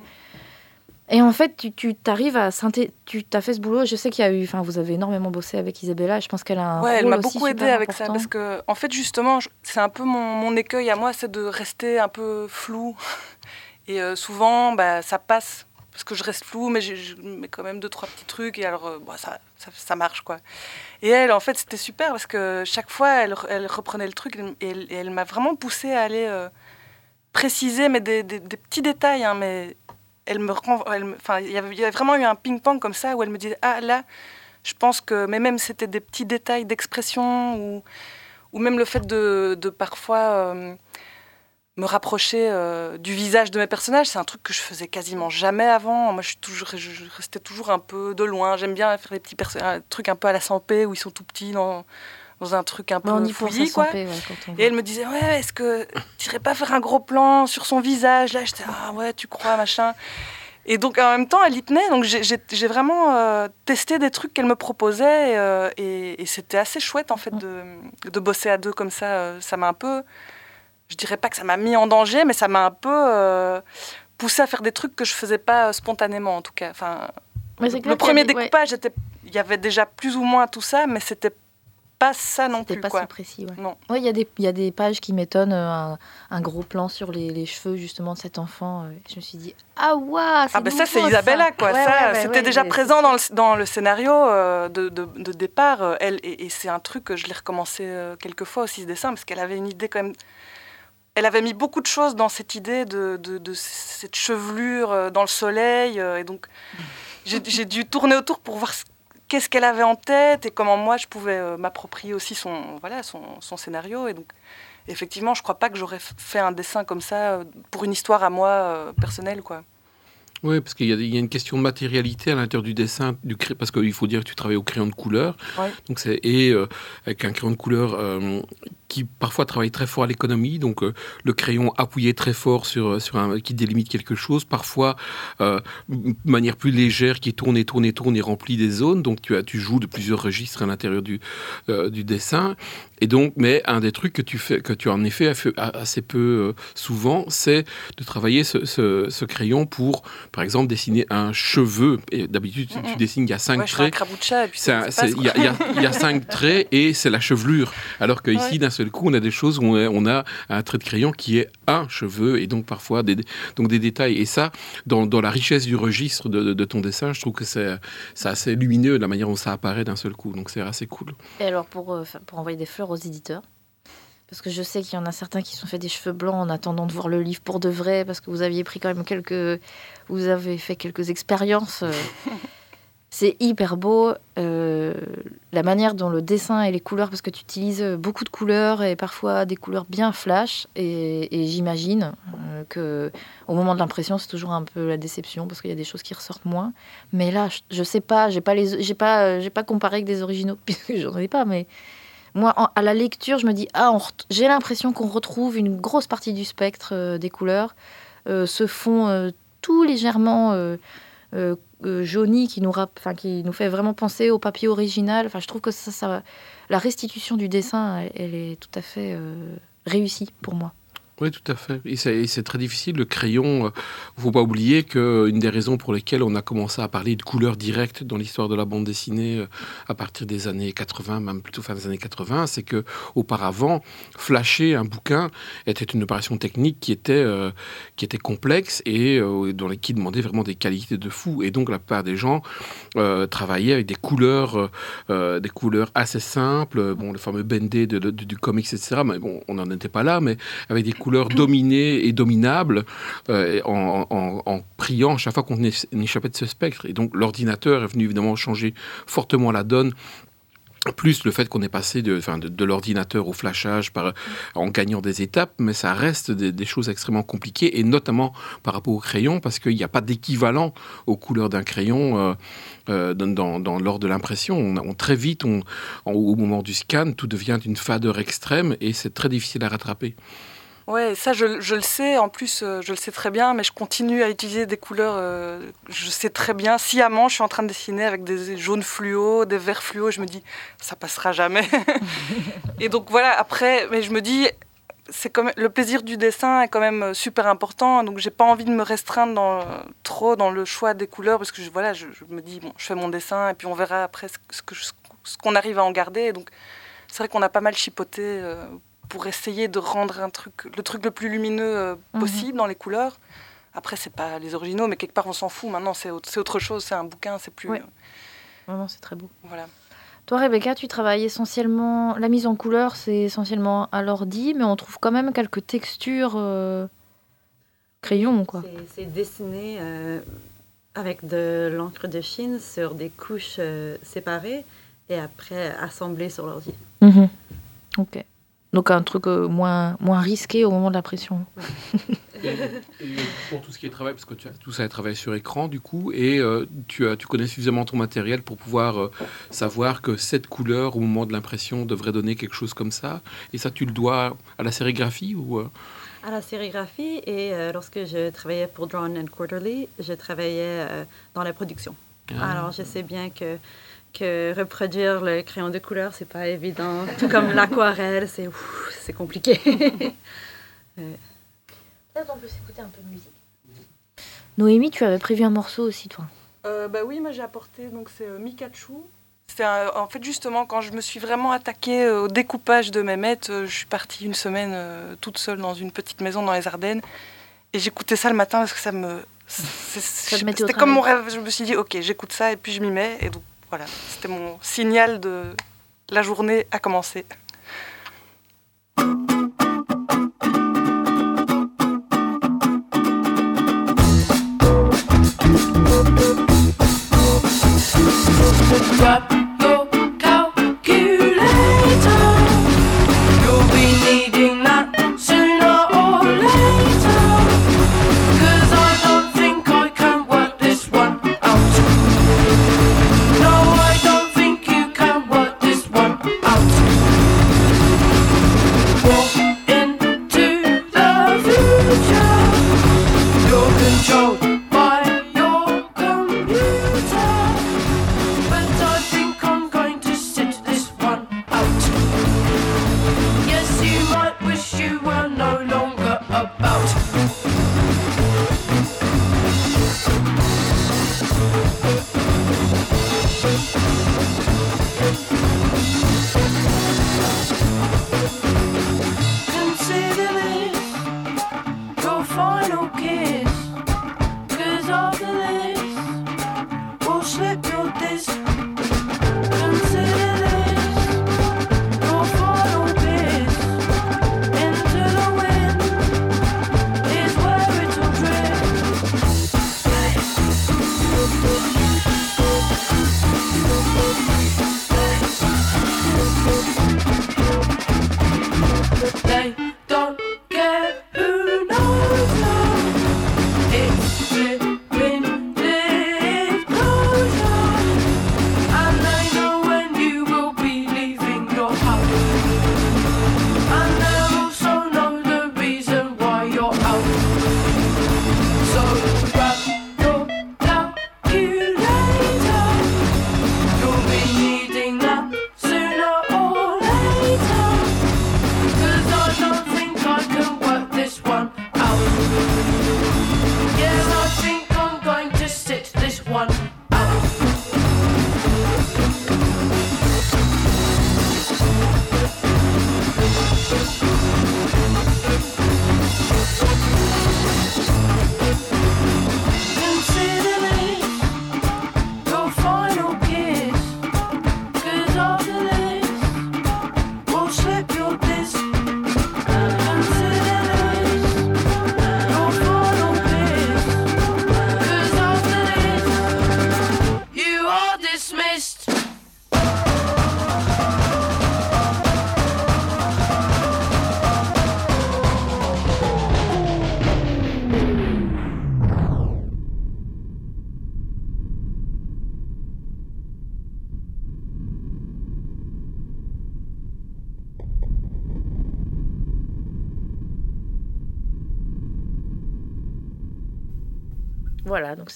Et en fait, tu, tu t'arrives à synthé... tu t'as fait ce boulot. Je sais qu'il y a eu, enfin, vous avez énormément bossé avec Isabella. et Je pense qu'elle a un
Ouais, elle
rôle
m'a
aussi
beaucoup aidée
super
avec ça parce que, en fait, justement, je- c'est un peu mon, mon écueil à moi, c'est de rester un peu flou. Et euh, souvent, bah, ça passe parce que je reste flou, mais je, mets quand même deux trois petits trucs et alors, bon, ça, ça, marche quoi. Et elle, en fait, c'était super parce que chaque fois, elle, elle reprenait le truc et elle, m'a vraiment poussé à aller euh, préciser, mais des, petits détails, hein, mais elle me enfin, il y avait vraiment eu un ping-pong comme ça où elle me disait ah là, je pense que, mais même c'était des petits détails d'expression ou, ou même le fait de, parfois me rapprocher euh, du visage de mes personnages, c'est un truc que je faisais quasiment jamais avant. Moi, je suis toujours, je, je restais toujours un peu de loin. J'aime bien faire les petits perso- un peu à la Sampé où ils sont tout petits dans, dans un truc un peu
Mais on y pense
fouillis,
à
quoi.
Sampé, ouais, quand on
Et elle me disait, ouais, est-ce que tu irais pas faire un gros plan sur son visage Là, j'étais, ah ouais, tu crois, machin. Et donc, en même temps, elle y tenait. Donc, j'ai- vraiment euh, testé des trucs qu'elle me proposait. euh, et et c'était assez chouette, en fait, de, de bosser à deux comme ça. Euh, Ça m'a un peu. Je dirais pas que ça m'a mis en danger, mais ça m'a un peu euh, poussé à faire des trucs que je faisais pas euh, spontanément, en tout cas. Enfin,
Mais
le premier
ouais.
découpage, il y avait déjà plus ou moins tout ça, mais c'était pas ça non plus.
pas
quoi.
si précis. Ouais.
Non.
Ouais, il y, a des- il y a des pages qui m'étonnent. euh, Un, un gros plan sur les, les cheveux justement de cet enfant. euh, Je me suis dit ah waouh,
Ah ben ça c'est Isabella quoi,
Ouais,
ça c'était déjà présent dans le, dans le scénario euh, de, de- de départ, elle, et, et c'est un truc que je l'ai recommencé quelques fois aussi ce dessin, parce qu'elle avait une idée quand même, elle avait mis beaucoup de choses dans cette idée de, cette chevelure euh, dans le soleil, euh, et donc j'ai dû tourner autour pour voir ce- qu'est-ce qu'elle avait en tête et comment moi je pouvais euh, m'approprier aussi son, voilà, son, scénario, et donc effectivement je crois pas que j'aurais fait un dessin comme ça pour une histoire à moi personnelle quoi.
Oui, parce qu'il y, a- il y a une question de matérialité à l'intérieur du dessin, du cray- parce qu'il faut dire que tu travailles au crayon de couleur.
Ouais.
Donc c'est et euh, avec un crayon de couleur euh, qui parfois travaille très fort à l'économie. Donc euh, le crayon appuyé très fort sur sur un qui délimite quelque chose, parfois de manière plus légère qui tourne et tourne et tourne et remplit des zones. Donc tu as tu joues de plusieurs registres à l'intérieur du du dessin. Et donc, mais un des trucs que tu fais, que tu as en effet assez peu euh, souvent, c'est de travailler ce, ce- ce crayon pour, par exemple, dessiner un cheveu. Et d'habitude, tu, tu dessines, il y a cinq
Ouais,
traits. Il y, y y a cinq traits et c'est la chevelure. Alors qu'ici,
Ouais.
d'un seul coup, on a des choses où on a, on a un trait de crayon qui est un cheveu et donc parfois des, donc des détails. Et ça, dans, dans la richesse du registre de, de- de ton dessin, je trouve que c'est assez lumineux la manière dont ça apparaît d'un seul coup. Donc c'est assez cool.
Et alors, pour, euh, pour envoyer des fleurs aux éditeurs, parce que je sais qu'il y en a certains qui se sont fait des cheveux blancs en attendant de voir le livre pour de vrai, parce que vous aviez pris quand même quelques. Vous avez fait quelques expériences. euh, C'est hyper beau. euh, la manière dont le dessin et les couleurs, parce que tu utilises beaucoup de couleurs et parfois des couleurs bien flash. Et, et j'imagine euh, que au moment de l'impression, c'est toujours un peu la déception parce qu'il y a des choses qui ressortent moins. Mais là, je, je sais pas, j'ai pas les, j'ai pas, j'ai pas comparé avec des originaux puisque j'en ai pas. Mais moi, à la lecture, je me dis ah, j'ai l'impression qu'on retrouve une grosse partie du spectre euh, des couleurs, euh, ce fond euh, tout légèrement euh, euh, euh, jauni qui nous, fait vraiment penser au papier original. Enfin, je trouve que ça, la restitution du dessin, elle, est tout à fait euh, réussie pour moi.
Oui, tout à fait. Et c'est très difficile. Le crayon, il ne faut pas oublier qu'une des raisons pour lesquelles on a commencé à parler de couleurs directes dans l'histoire de la bande dessinée euh, à partir des années 80, même plutôt fin des années 80, c'est que auparavant, flasher un bouquin était une opération technique qui était, euh, qui était complexe et euh, dans les, qui demandait vraiment des qualités de fou. Et donc la plupart des gens euh, travaillaient avec des couleurs, euh, euh, des couleurs assez simples, bon, le fameux bendé de, de- du comics, etc. Mais bon, on n'en était pas là, mais avec des couleurs dominées et dominables, euh, en, priant chaque fois qu'on échappait de ce spectre. Et donc l'ordinateur est venu évidemment changer fortement la donne. Plus le fait qu'on est passé de, enfin, de, l'ordinateur au flashage par, en gagnant des étapes, mais ça reste des, choses extrêmement compliquées, et notamment par rapport au crayon, parce qu'il n'y a pas d'équivalent aux couleurs d'un crayon euh, euh, dans, dans- lors de l'impression. On, on- très vite, on, au moment du scan, tout devient une fadeur extrême, et c'est très difficile à rattraper.
Ouais, ça je, le sais, en plus euh, je le sais très bien, mais je continue à utiliser des couleurs, euh, je sais très bien, sciemment je suis en train de dessiner avec des jaunes fluo, des verts fluo, je me dis ça passera jamais. et donc voilà, après, mais je me dis, c'est quand le plaisir du dessin est quand même euh, super important, donc j'ai pas envie de me restreindre dans, trop dans le choix des couleurs, parce que je, voilà, je, me dis, bon, je fais mon dessin, et puis on verra après ce, qu'on arrive à en garder, donc c'est vrai qu'on a pas mal chipoté euh, pour essayer de rendre un truc, le truc le plus lumineux euh,
Mhm.
possible dans les couleurs. Après, c'est pas les originaux, mais quelque part, on s'en fout. Maintenant, c'est autre, c'est autre chose, c'est un bouquin, c'est plus.
Ouais.
euh,
Vraiment, c'est très beau.
voilà.
Toi, Rebecca, tu travailles essentiellement. La mise en couleur, c'est essentiellement à l'ordi, mais on trouve quand même quelques textures. euh, crayon, quoi.
C'est- dessiné euh, avec de l'encre de Chine sur des couches euh, séparées et après assemblé sur l'ordi.
Mhm. Ok. Donc un truc euh, moins, moins risqué au moment de la pression.
Et pour tout ce qui est travail, parce que tu as tout ça est travaillé sur écran du coup, et euh, tu, as, tu connais suffisamment ton matériel pour pouvoir euh, savoir que cette couleur au moment de l'impression devrait donner quelque chose comme ça. Et ça, tu le dois à la sérigraphie ou euh,
À la sérigraphie et euh, lorsque je travaillais pour Drawn and Quarterly, je travaillais euh, dans la production.
Ah.
Alors je sais bien que, que reproduire le crayon de couleur, c'est pas évident. Tout comme l'aquarelle, c'est c'est compliqué.
Peut-être on peut s'écouter un peu de musique. Noémie, tu avais prévu un morceau aussi, toi.
Euh, bah oui, moi j'ai apporté, donc c'est euh, Mikachu. C'est un- en fait justement quand je me suis vraiment attaquée euh, au découpage de mes mètres, euh, je suis partie une semaine euh, toute seule dans une petite maison dans les Ardennes et j'écoutais ça le matin parce que ça me c'était comme mon rêve. Je me suis dit ok j'écoute ça et puis je m'y mets et donc voilà c'était mon signal de la journée a commencé.
Drop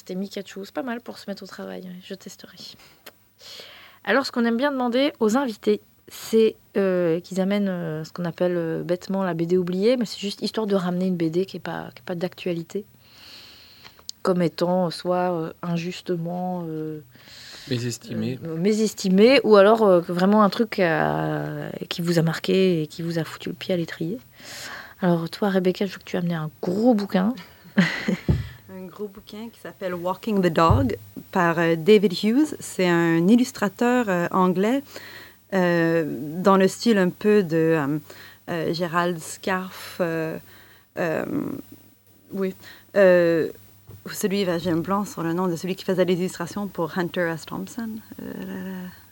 c'était Mikachu. C'est pas mal pour se mettre au travail. Je testerai. Alors, ce qu'on aime bien demander aux invités, c'est euh, qu'ils amènent euh, ce qu'on appelle euh, bêtement la BD oubliée, mais c'est juste histoire de ramener une BD qui n'est pas, qui est pas d'actualité, comme étant soit injustement euh,
mésestimé
euh, mésestimé, ou alors vraiment un truc qui vous a marqué et qui vous a foutu le pied à l'étrier. Alors, toi, Rebecca, je veux que tu as amené un gros bouquin.
gros bouquin qui s'appelle Walking the Dog par euh, David Hughes. C'est un illustrateur euh, anglais euh, dans le style un peu de euh, Gérald Scarf, oui. Celui, ben, j'ai un blanc sur le nom de celui qui faisait les illustrations pour Hunter S. Thompson.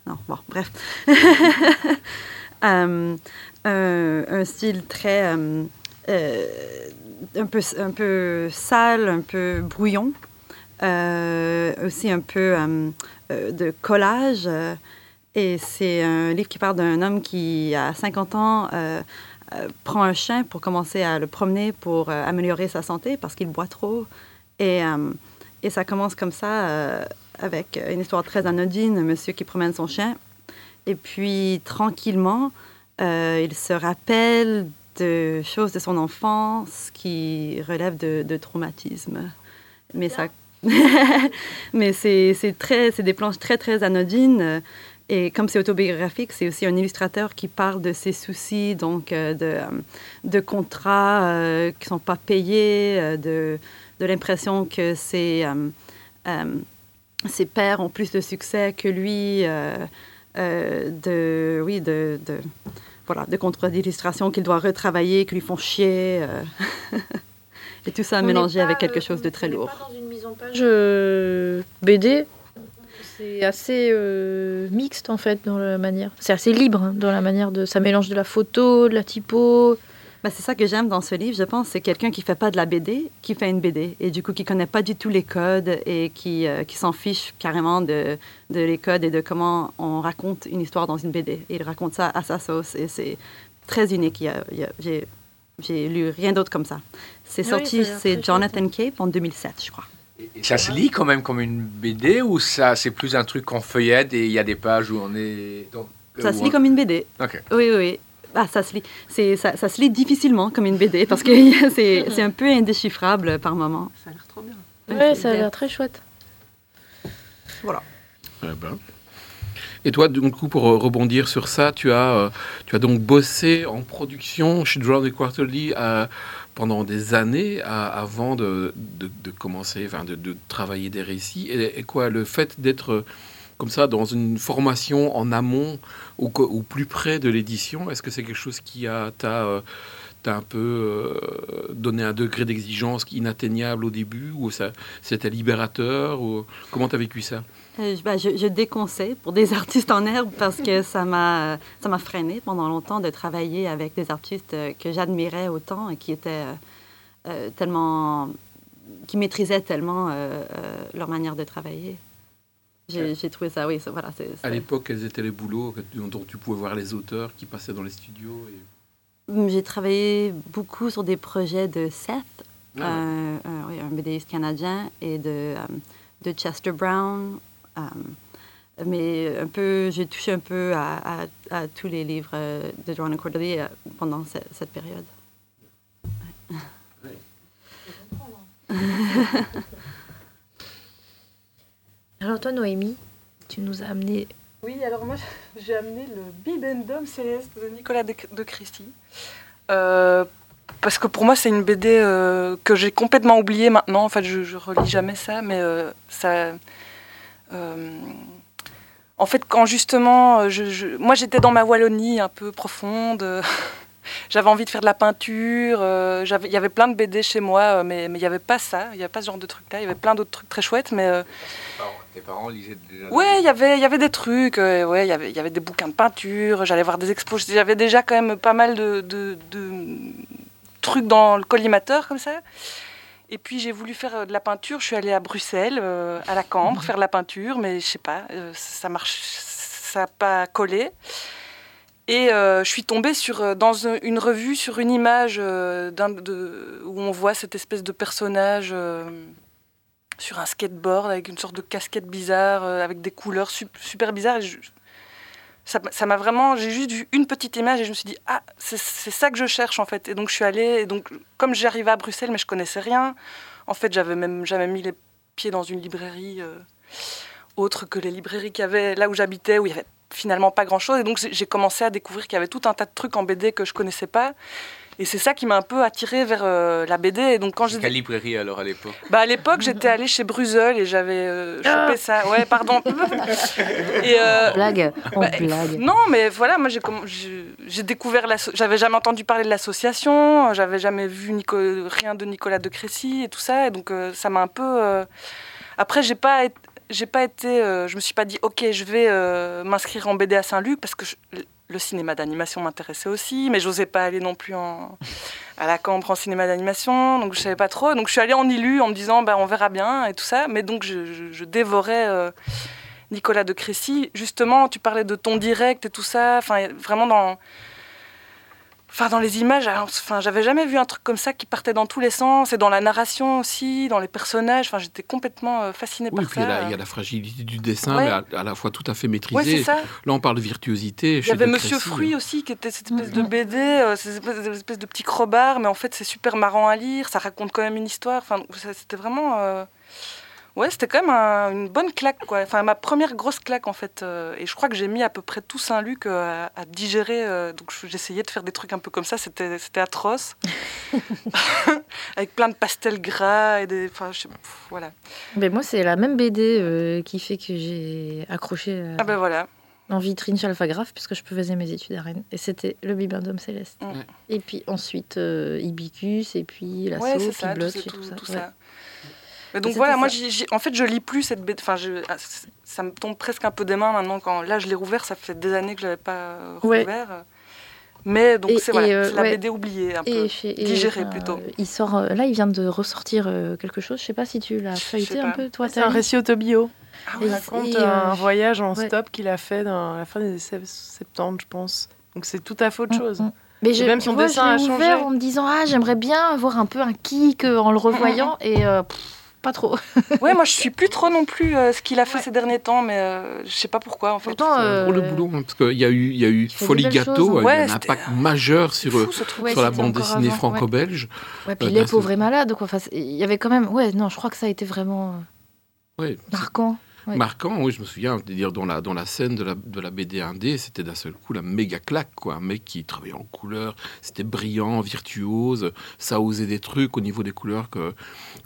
Non, bon, bref. Un, style très. Un, peu, un peu sale, un peu brouillon. Euh, aussi un peu euh, euh, de collage. et c'est un livre qui parle d'un homme qui, à 50 ans, prend un chien pour commencer à le promener pour améliorer sa santé parce qu'il boit trop. Et, et ça commence comme ça, avec une histoire très anodine, un monsieur qui promène son chien. Et puis, tranquillement, il se rappelle de choses de son enfance qui relèvent de, de traumatisme. Mais ça... Mais c'est très, c'est des planches très, très anodines. euh, Et comme c'est autobiographique, c'est aussi un illustrateur qui parle de ses soucis, donc euh, de, euh, de contrats euh, qui ne sont pas payés, euh, de, de l'impression que ses, euh, euh, ses pairs ont plus de succès que lui, euh, euh, de, oui, de, de, voilà, de contrats d'illustration qu'il doit retravailler, qui lui font chier. euh. Et tout ça
On
mélangé
pas,
avec quelque chose de très
on
lourd.
pas dans une mise en page euh, BD. C'est assez euh, mixte en fait dans la manière. C'est assez libre hein, dans la manière de. Ça mélange de la photo, de la typo.
Ben, c'est ça que j'aime dans ce livre, je pense. C'est quelqu'un qui fait pas de la BD, qui fait une BD. Et du coup, qui connaît pas du tout les codes et qui, euh, qui s'en fiche carrément de, de les codes et de comment on raconte une histoire dans une BD. Et il raconte ça à sa sauce. Et c'est très unique. Il y a- il y a- j'ai, j'ai lu rien d'autre comme ça. C'est
Oui,
sorti,
ça
c'est Jonathan Cape en 2007, je crois.
Et ça se lit quand même comme une BD ou ça c'est plus un truc qu'on feuillette et il y a des pages où on est. donc,
Ça
où
se
on-
lit comme une BD.
Ok.
Oui, oui, oui. Ah, ça se lit. C'est, ça, ça se lit difficilement comme une BD parce que c'est, c'est un peu indéchiffrable par moment.
Ça a l'air trop bien.
Ouais, ça a l'air très chouette.
Voilà.
Eh ben. Et toi, du coup, pour euh, rebondir sur ça, tu as, euh, tu as donc bossé en production chez Drown Quarterly euh, pendant des années à- avant de, de, de commencer, enfin, de, de travailler des récits. Et, et quoi, le fait d'être euh, comme ça dans une formation en amont ou plus près de l'édition, est-ce que c'est quelque chose qui a t'a, euh, un peu euh, donné un degré d'exigence inatteignable au début ou c'était libérateur ou comment t'as vécu ça?
Euh, ben, je- je déconseille pour des artistes en herbe parce que ça m'a ça m'a freiné pendant longtemps de travailler avec des artistes que j'admirais autant et qui étaient tellement qui maîtrisaient tellement leur manière de travailler. J'ai trouvé ça, oui, ça, voilà.
À l'époque, quels étaient les boulots dont tu pouvais voir les auteurs qui passaient dans les studios et...
J'ai travaillé beaucoup sur des projets de Seth,
Ah,
un, un- oui, un BDiste canadien, et de, euh, de Chester Brown. euh, mais un peu, j'ai touché un peu à, à- à tous les livres euh, de John Quarterly euh, pendant ce- cette période.
Alors toi, Noémie, tu nous as amené.
Oui, alors moi j'ai amené le Bibendum Céleste de Nicolas de, de. Euh, parce que pour moi c'est une BD euh, que j'ai complètement oubliée maintenant. En fait, je, relis jamais ça, mais euh, ça. en fait, quand justement, moi j'étais dans ma Wallonie un peu profonde. J'avais envie de faire de la peinture. euh, j'avais- Il y avait plein de BD chez moi, euh, mais mais il n'y avait pas ça. Il n'y avait pas ce genre de truc-là. Il y avait plein d'autres trucs très chouettes, mais euh,
Tes parents, tes parents lisaient déjà.
Ouais, il y avait, il y avait des trucs, euh, ouais, il y avait, il y avait des bouquins de peinture, j'allais voir des expos, j'avais déjà quand même pas mal de, de- de trucs dans le collimateur comme ça. Et puis j'ai voulu faire euh, de la peinture, je suis allée à Bruxelles, euh, à la Cambre, faire de la peinture, mais je sais pas, euh, ça marche, ça n'a pas collé. Et euh, je suis tombée sur, euh, dans un- une revue sur une image euh, où on voit cette espèce de personnage sur un skateboard avec une sorte de casquette bizarre, avec des couleurs sup- super bizarres. Ça m'a- vraiment. J'ai juste vu une petite image et je me suis dit, ah, c'est ça que je cherche en fait. Et donc je suis allée, et donc comme j'arrivais à Bruxelles, mais je connaissais rien, en fait j'avais même jamais mis les pieds dans une librairie autre que les librairies qu'il y avait là où j'habitais, où il y avait finalement pas grand chose. Et donc j'ai commencé à découvrir qu'il y avait tout un tas de trucs en BD que je connaissais pas. Et c'est ça qui m'a un peu attirée vers euh, la BD. Et donc quand j'ai
Quelle librairie alors à l'époque?
Bah, à l'époque, j'étais allée chez Bruegel et j'avais euh, chopé ça. Ouais, pardon. et, euh,
Blague, on
bah,
blague.
non, mais voilà, moi j'ai découvert J'avais jamais entendu parler de l'association, j'avais jamais vu Nico- rien de Nicolas de Crécy et tout ça, et donc euh, ça m'a un peu. euh, Après, j'ai pas, été- j'ai pas été. euh, je me suis pas dit, ok, je vais euh, m'inscrire en BD à Saint-Luc parce que le cinéma d'animation m'intéressait aussi, mais j'osais pas aller non plus en, à la Cambre en cinéma d'animation, donc je savais pas trop. Donc je suis allée en ILU en me disant, bah, on verra bien et tout ça, mais donc je dévorais. euh, Nicolas de Crécy, justement, tu parlais de ton direct et tout ça, enfin, vraiment dans, enfin, dans les images, enfin, j'avais jamais vu un truc comme ça qui partait dans tous les sens, et dans la narration aussi, dans les personnages, enfin, j'étais complètement euh, fascinée
Oui,
par
puis il y,
ça.
a la, il y a la fragilité du dessin,
Ouais.
mais à, à la fois tout à fait
Ouais,
maîtrisée.
ça.
Là, on parle de virtuosité.
Il y avait Monsieur Fruit aussi, qui était cette espèce de BD, euh, cette espèce, cette espèce de petit crobard, mais en fait c'est super marrant à lire, ça raconte quand même une histoire. Enfin, c'était vraiment, euh, ouais, c'était quand même un- une bonne claque, quoi. Enfin, ma première grosse claque en fait. euh, et je crois que j'ai mis à peu près tout Saint-Luc euh, à, à digérer. euh, donc je- j'essayais de faire des trucs un peu comme ça, c'était, c'était atroce, avec plein de pastels gras et des, enfin, je sais- pff, voilà.
Mais moi, c'est la même BD qui fait que j'ai accroché
Ah ben voilà.
en vitrine chez Alphagraph, puisque je faisais mes études à Rennes. Et c'était le Bibendum Céleste.
Mm.
Et puis ensuite, euh, Ibicus, et puis Lasso,
Ouais, c'est
puis
tout,
ça. ouais.
Mais donc voilà, moi, en fait, je lis plus cette BD. Enfin, je, ah, ça me tombe presque un peu des mains maintenant. Quand là, je l'ai rouvert, ça fait des années que je l'avais pas euh,
Ouais.
rouvert. Mais donc
Et-
c'est
et,
voilà,
euh,
la
ouais.
BD oubliée un
Et,
peu,
et,
digérée
enfin,
plutôt.
euh, Il sort, euh, là, il vient de ressortir euh, quelque chose. Je sais pas si tu l'as feuilleté un peu, toi.
C'est un récit autobio.
Ah
Et
Il raconte
et,
un
euh,
voyage en
ouais.
stop qu'il a fait dans à la fin des années 70, je pense. Donc c'est tout à fait autre
Mm,
chose.
mm. Mais je,
même son
vois,
dessin
je
a
ouvert
changé.
en me disant ah j'aimerais bien avoir un peu un kick euh, en le revoyant et euh, pff, pas trop.
Ouais, moi, je suis plus trop non plus euh, ce qu'il a fait ces derniers temps, mais euh, je sais pas pourquoi en fait.
Pourtant, euh,
Pour le boulot, hein, parce qu'il y a eu, il y a eu Folie Gâteau,
choses, hein.
euh, il y a
Ouais,
un impact majeur sur,
fou, truc.
Ouais,
sur la bande dessinée
ouais.
franco-belge.
Ouais, puis
Euh,
les pauvres et malades quoi. Enfin, il y avait quand même ouais non je crois que ça a été vraiment euh,
Ouais,
marquant. Ouais.
marquant, oui, je me souviens, de dire dans la, dans la scène de la, de la BD indé, c'était d'un seul coup la méga claque, quoi. Un mec qui travaillait en couleur, c'était brillant, virtuose, ça osait des trucs au niveau des couleurs que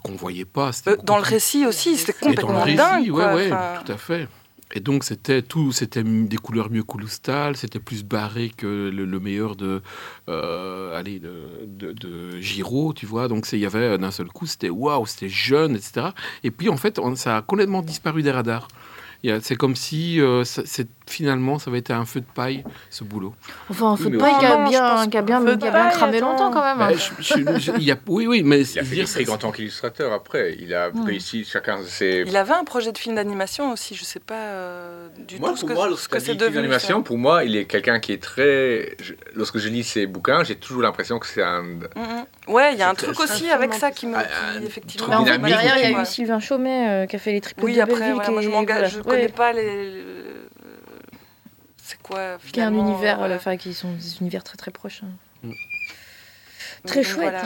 qu'on voyait pas.
Euh, dans le
complètement-
récit aussi, c'était
Et dans le
complètement
récit,
dingue.
ouais, ouais,
Enfin,
tout à fait. Et donc c'était tout, c'était des couleurs mieux coulostales, c'était plus barré que le, le meilleur de, euh, allez, de, de, Giraud, tu vois. Donc il y avait d'un seul coup, c'était waouh, c'était jeune, etc. Et puis en fait, on- ça a complètement disparu des radars. C'est comme si euh, finalement ça avait été un feu de paille, ce boulot.
Enfin un
Oui,
feu de paille qui a bien qui a bien,
de
qui a bien
paille,
cramé
attends.
longtemps quand même.
Bah, je- je- je- il y a- oui, oui, mais
Il a fait des
dire
trucs
ça-
en tant qu'illustrateur après. Il a
Hmm.
réussi chacun ses.
Il avait un projet de film d'animation aussi, je sais pas euh, du
Moi,
tout ce
pour
que,
moi,
ce
lorsque
que
c'est
devenu.
l'animation,
ça.
pour moi, il est quelqu'un qui est très. je- Lorsque je lis ses bouquins, j'ai toujours l'impression que c'est un.
Mhm. Ouais, il y a un truc
très-
aussi
très
avec ça qui me.
Ah,
effectivement.
derrière, il y a eu Sylvain Chaumet euh, qui a fait les triples
Oui,
de
après, moi je
est-
m'engage, je connais pas les. C'est quoi
est un
finalement,
univers,
voilà.
euh, enfin qui sont des univers très très proches. hein.
Mm.
Très
Donc,
chouette.
voilà.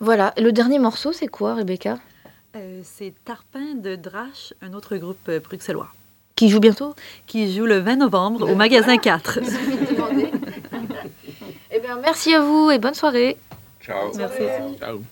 Voilà. Le dernier morceau, c'est quoi, Rebecca?
Euh, c'est Tarpin de Drache, un autre groupe euh, bruxellois,
Qui joue bientôt?
Qui joue le 20 novembre au magasin 4.
Eh bien, merci à vous et bonne soirée.
Ciao.
Merci.
Ciao.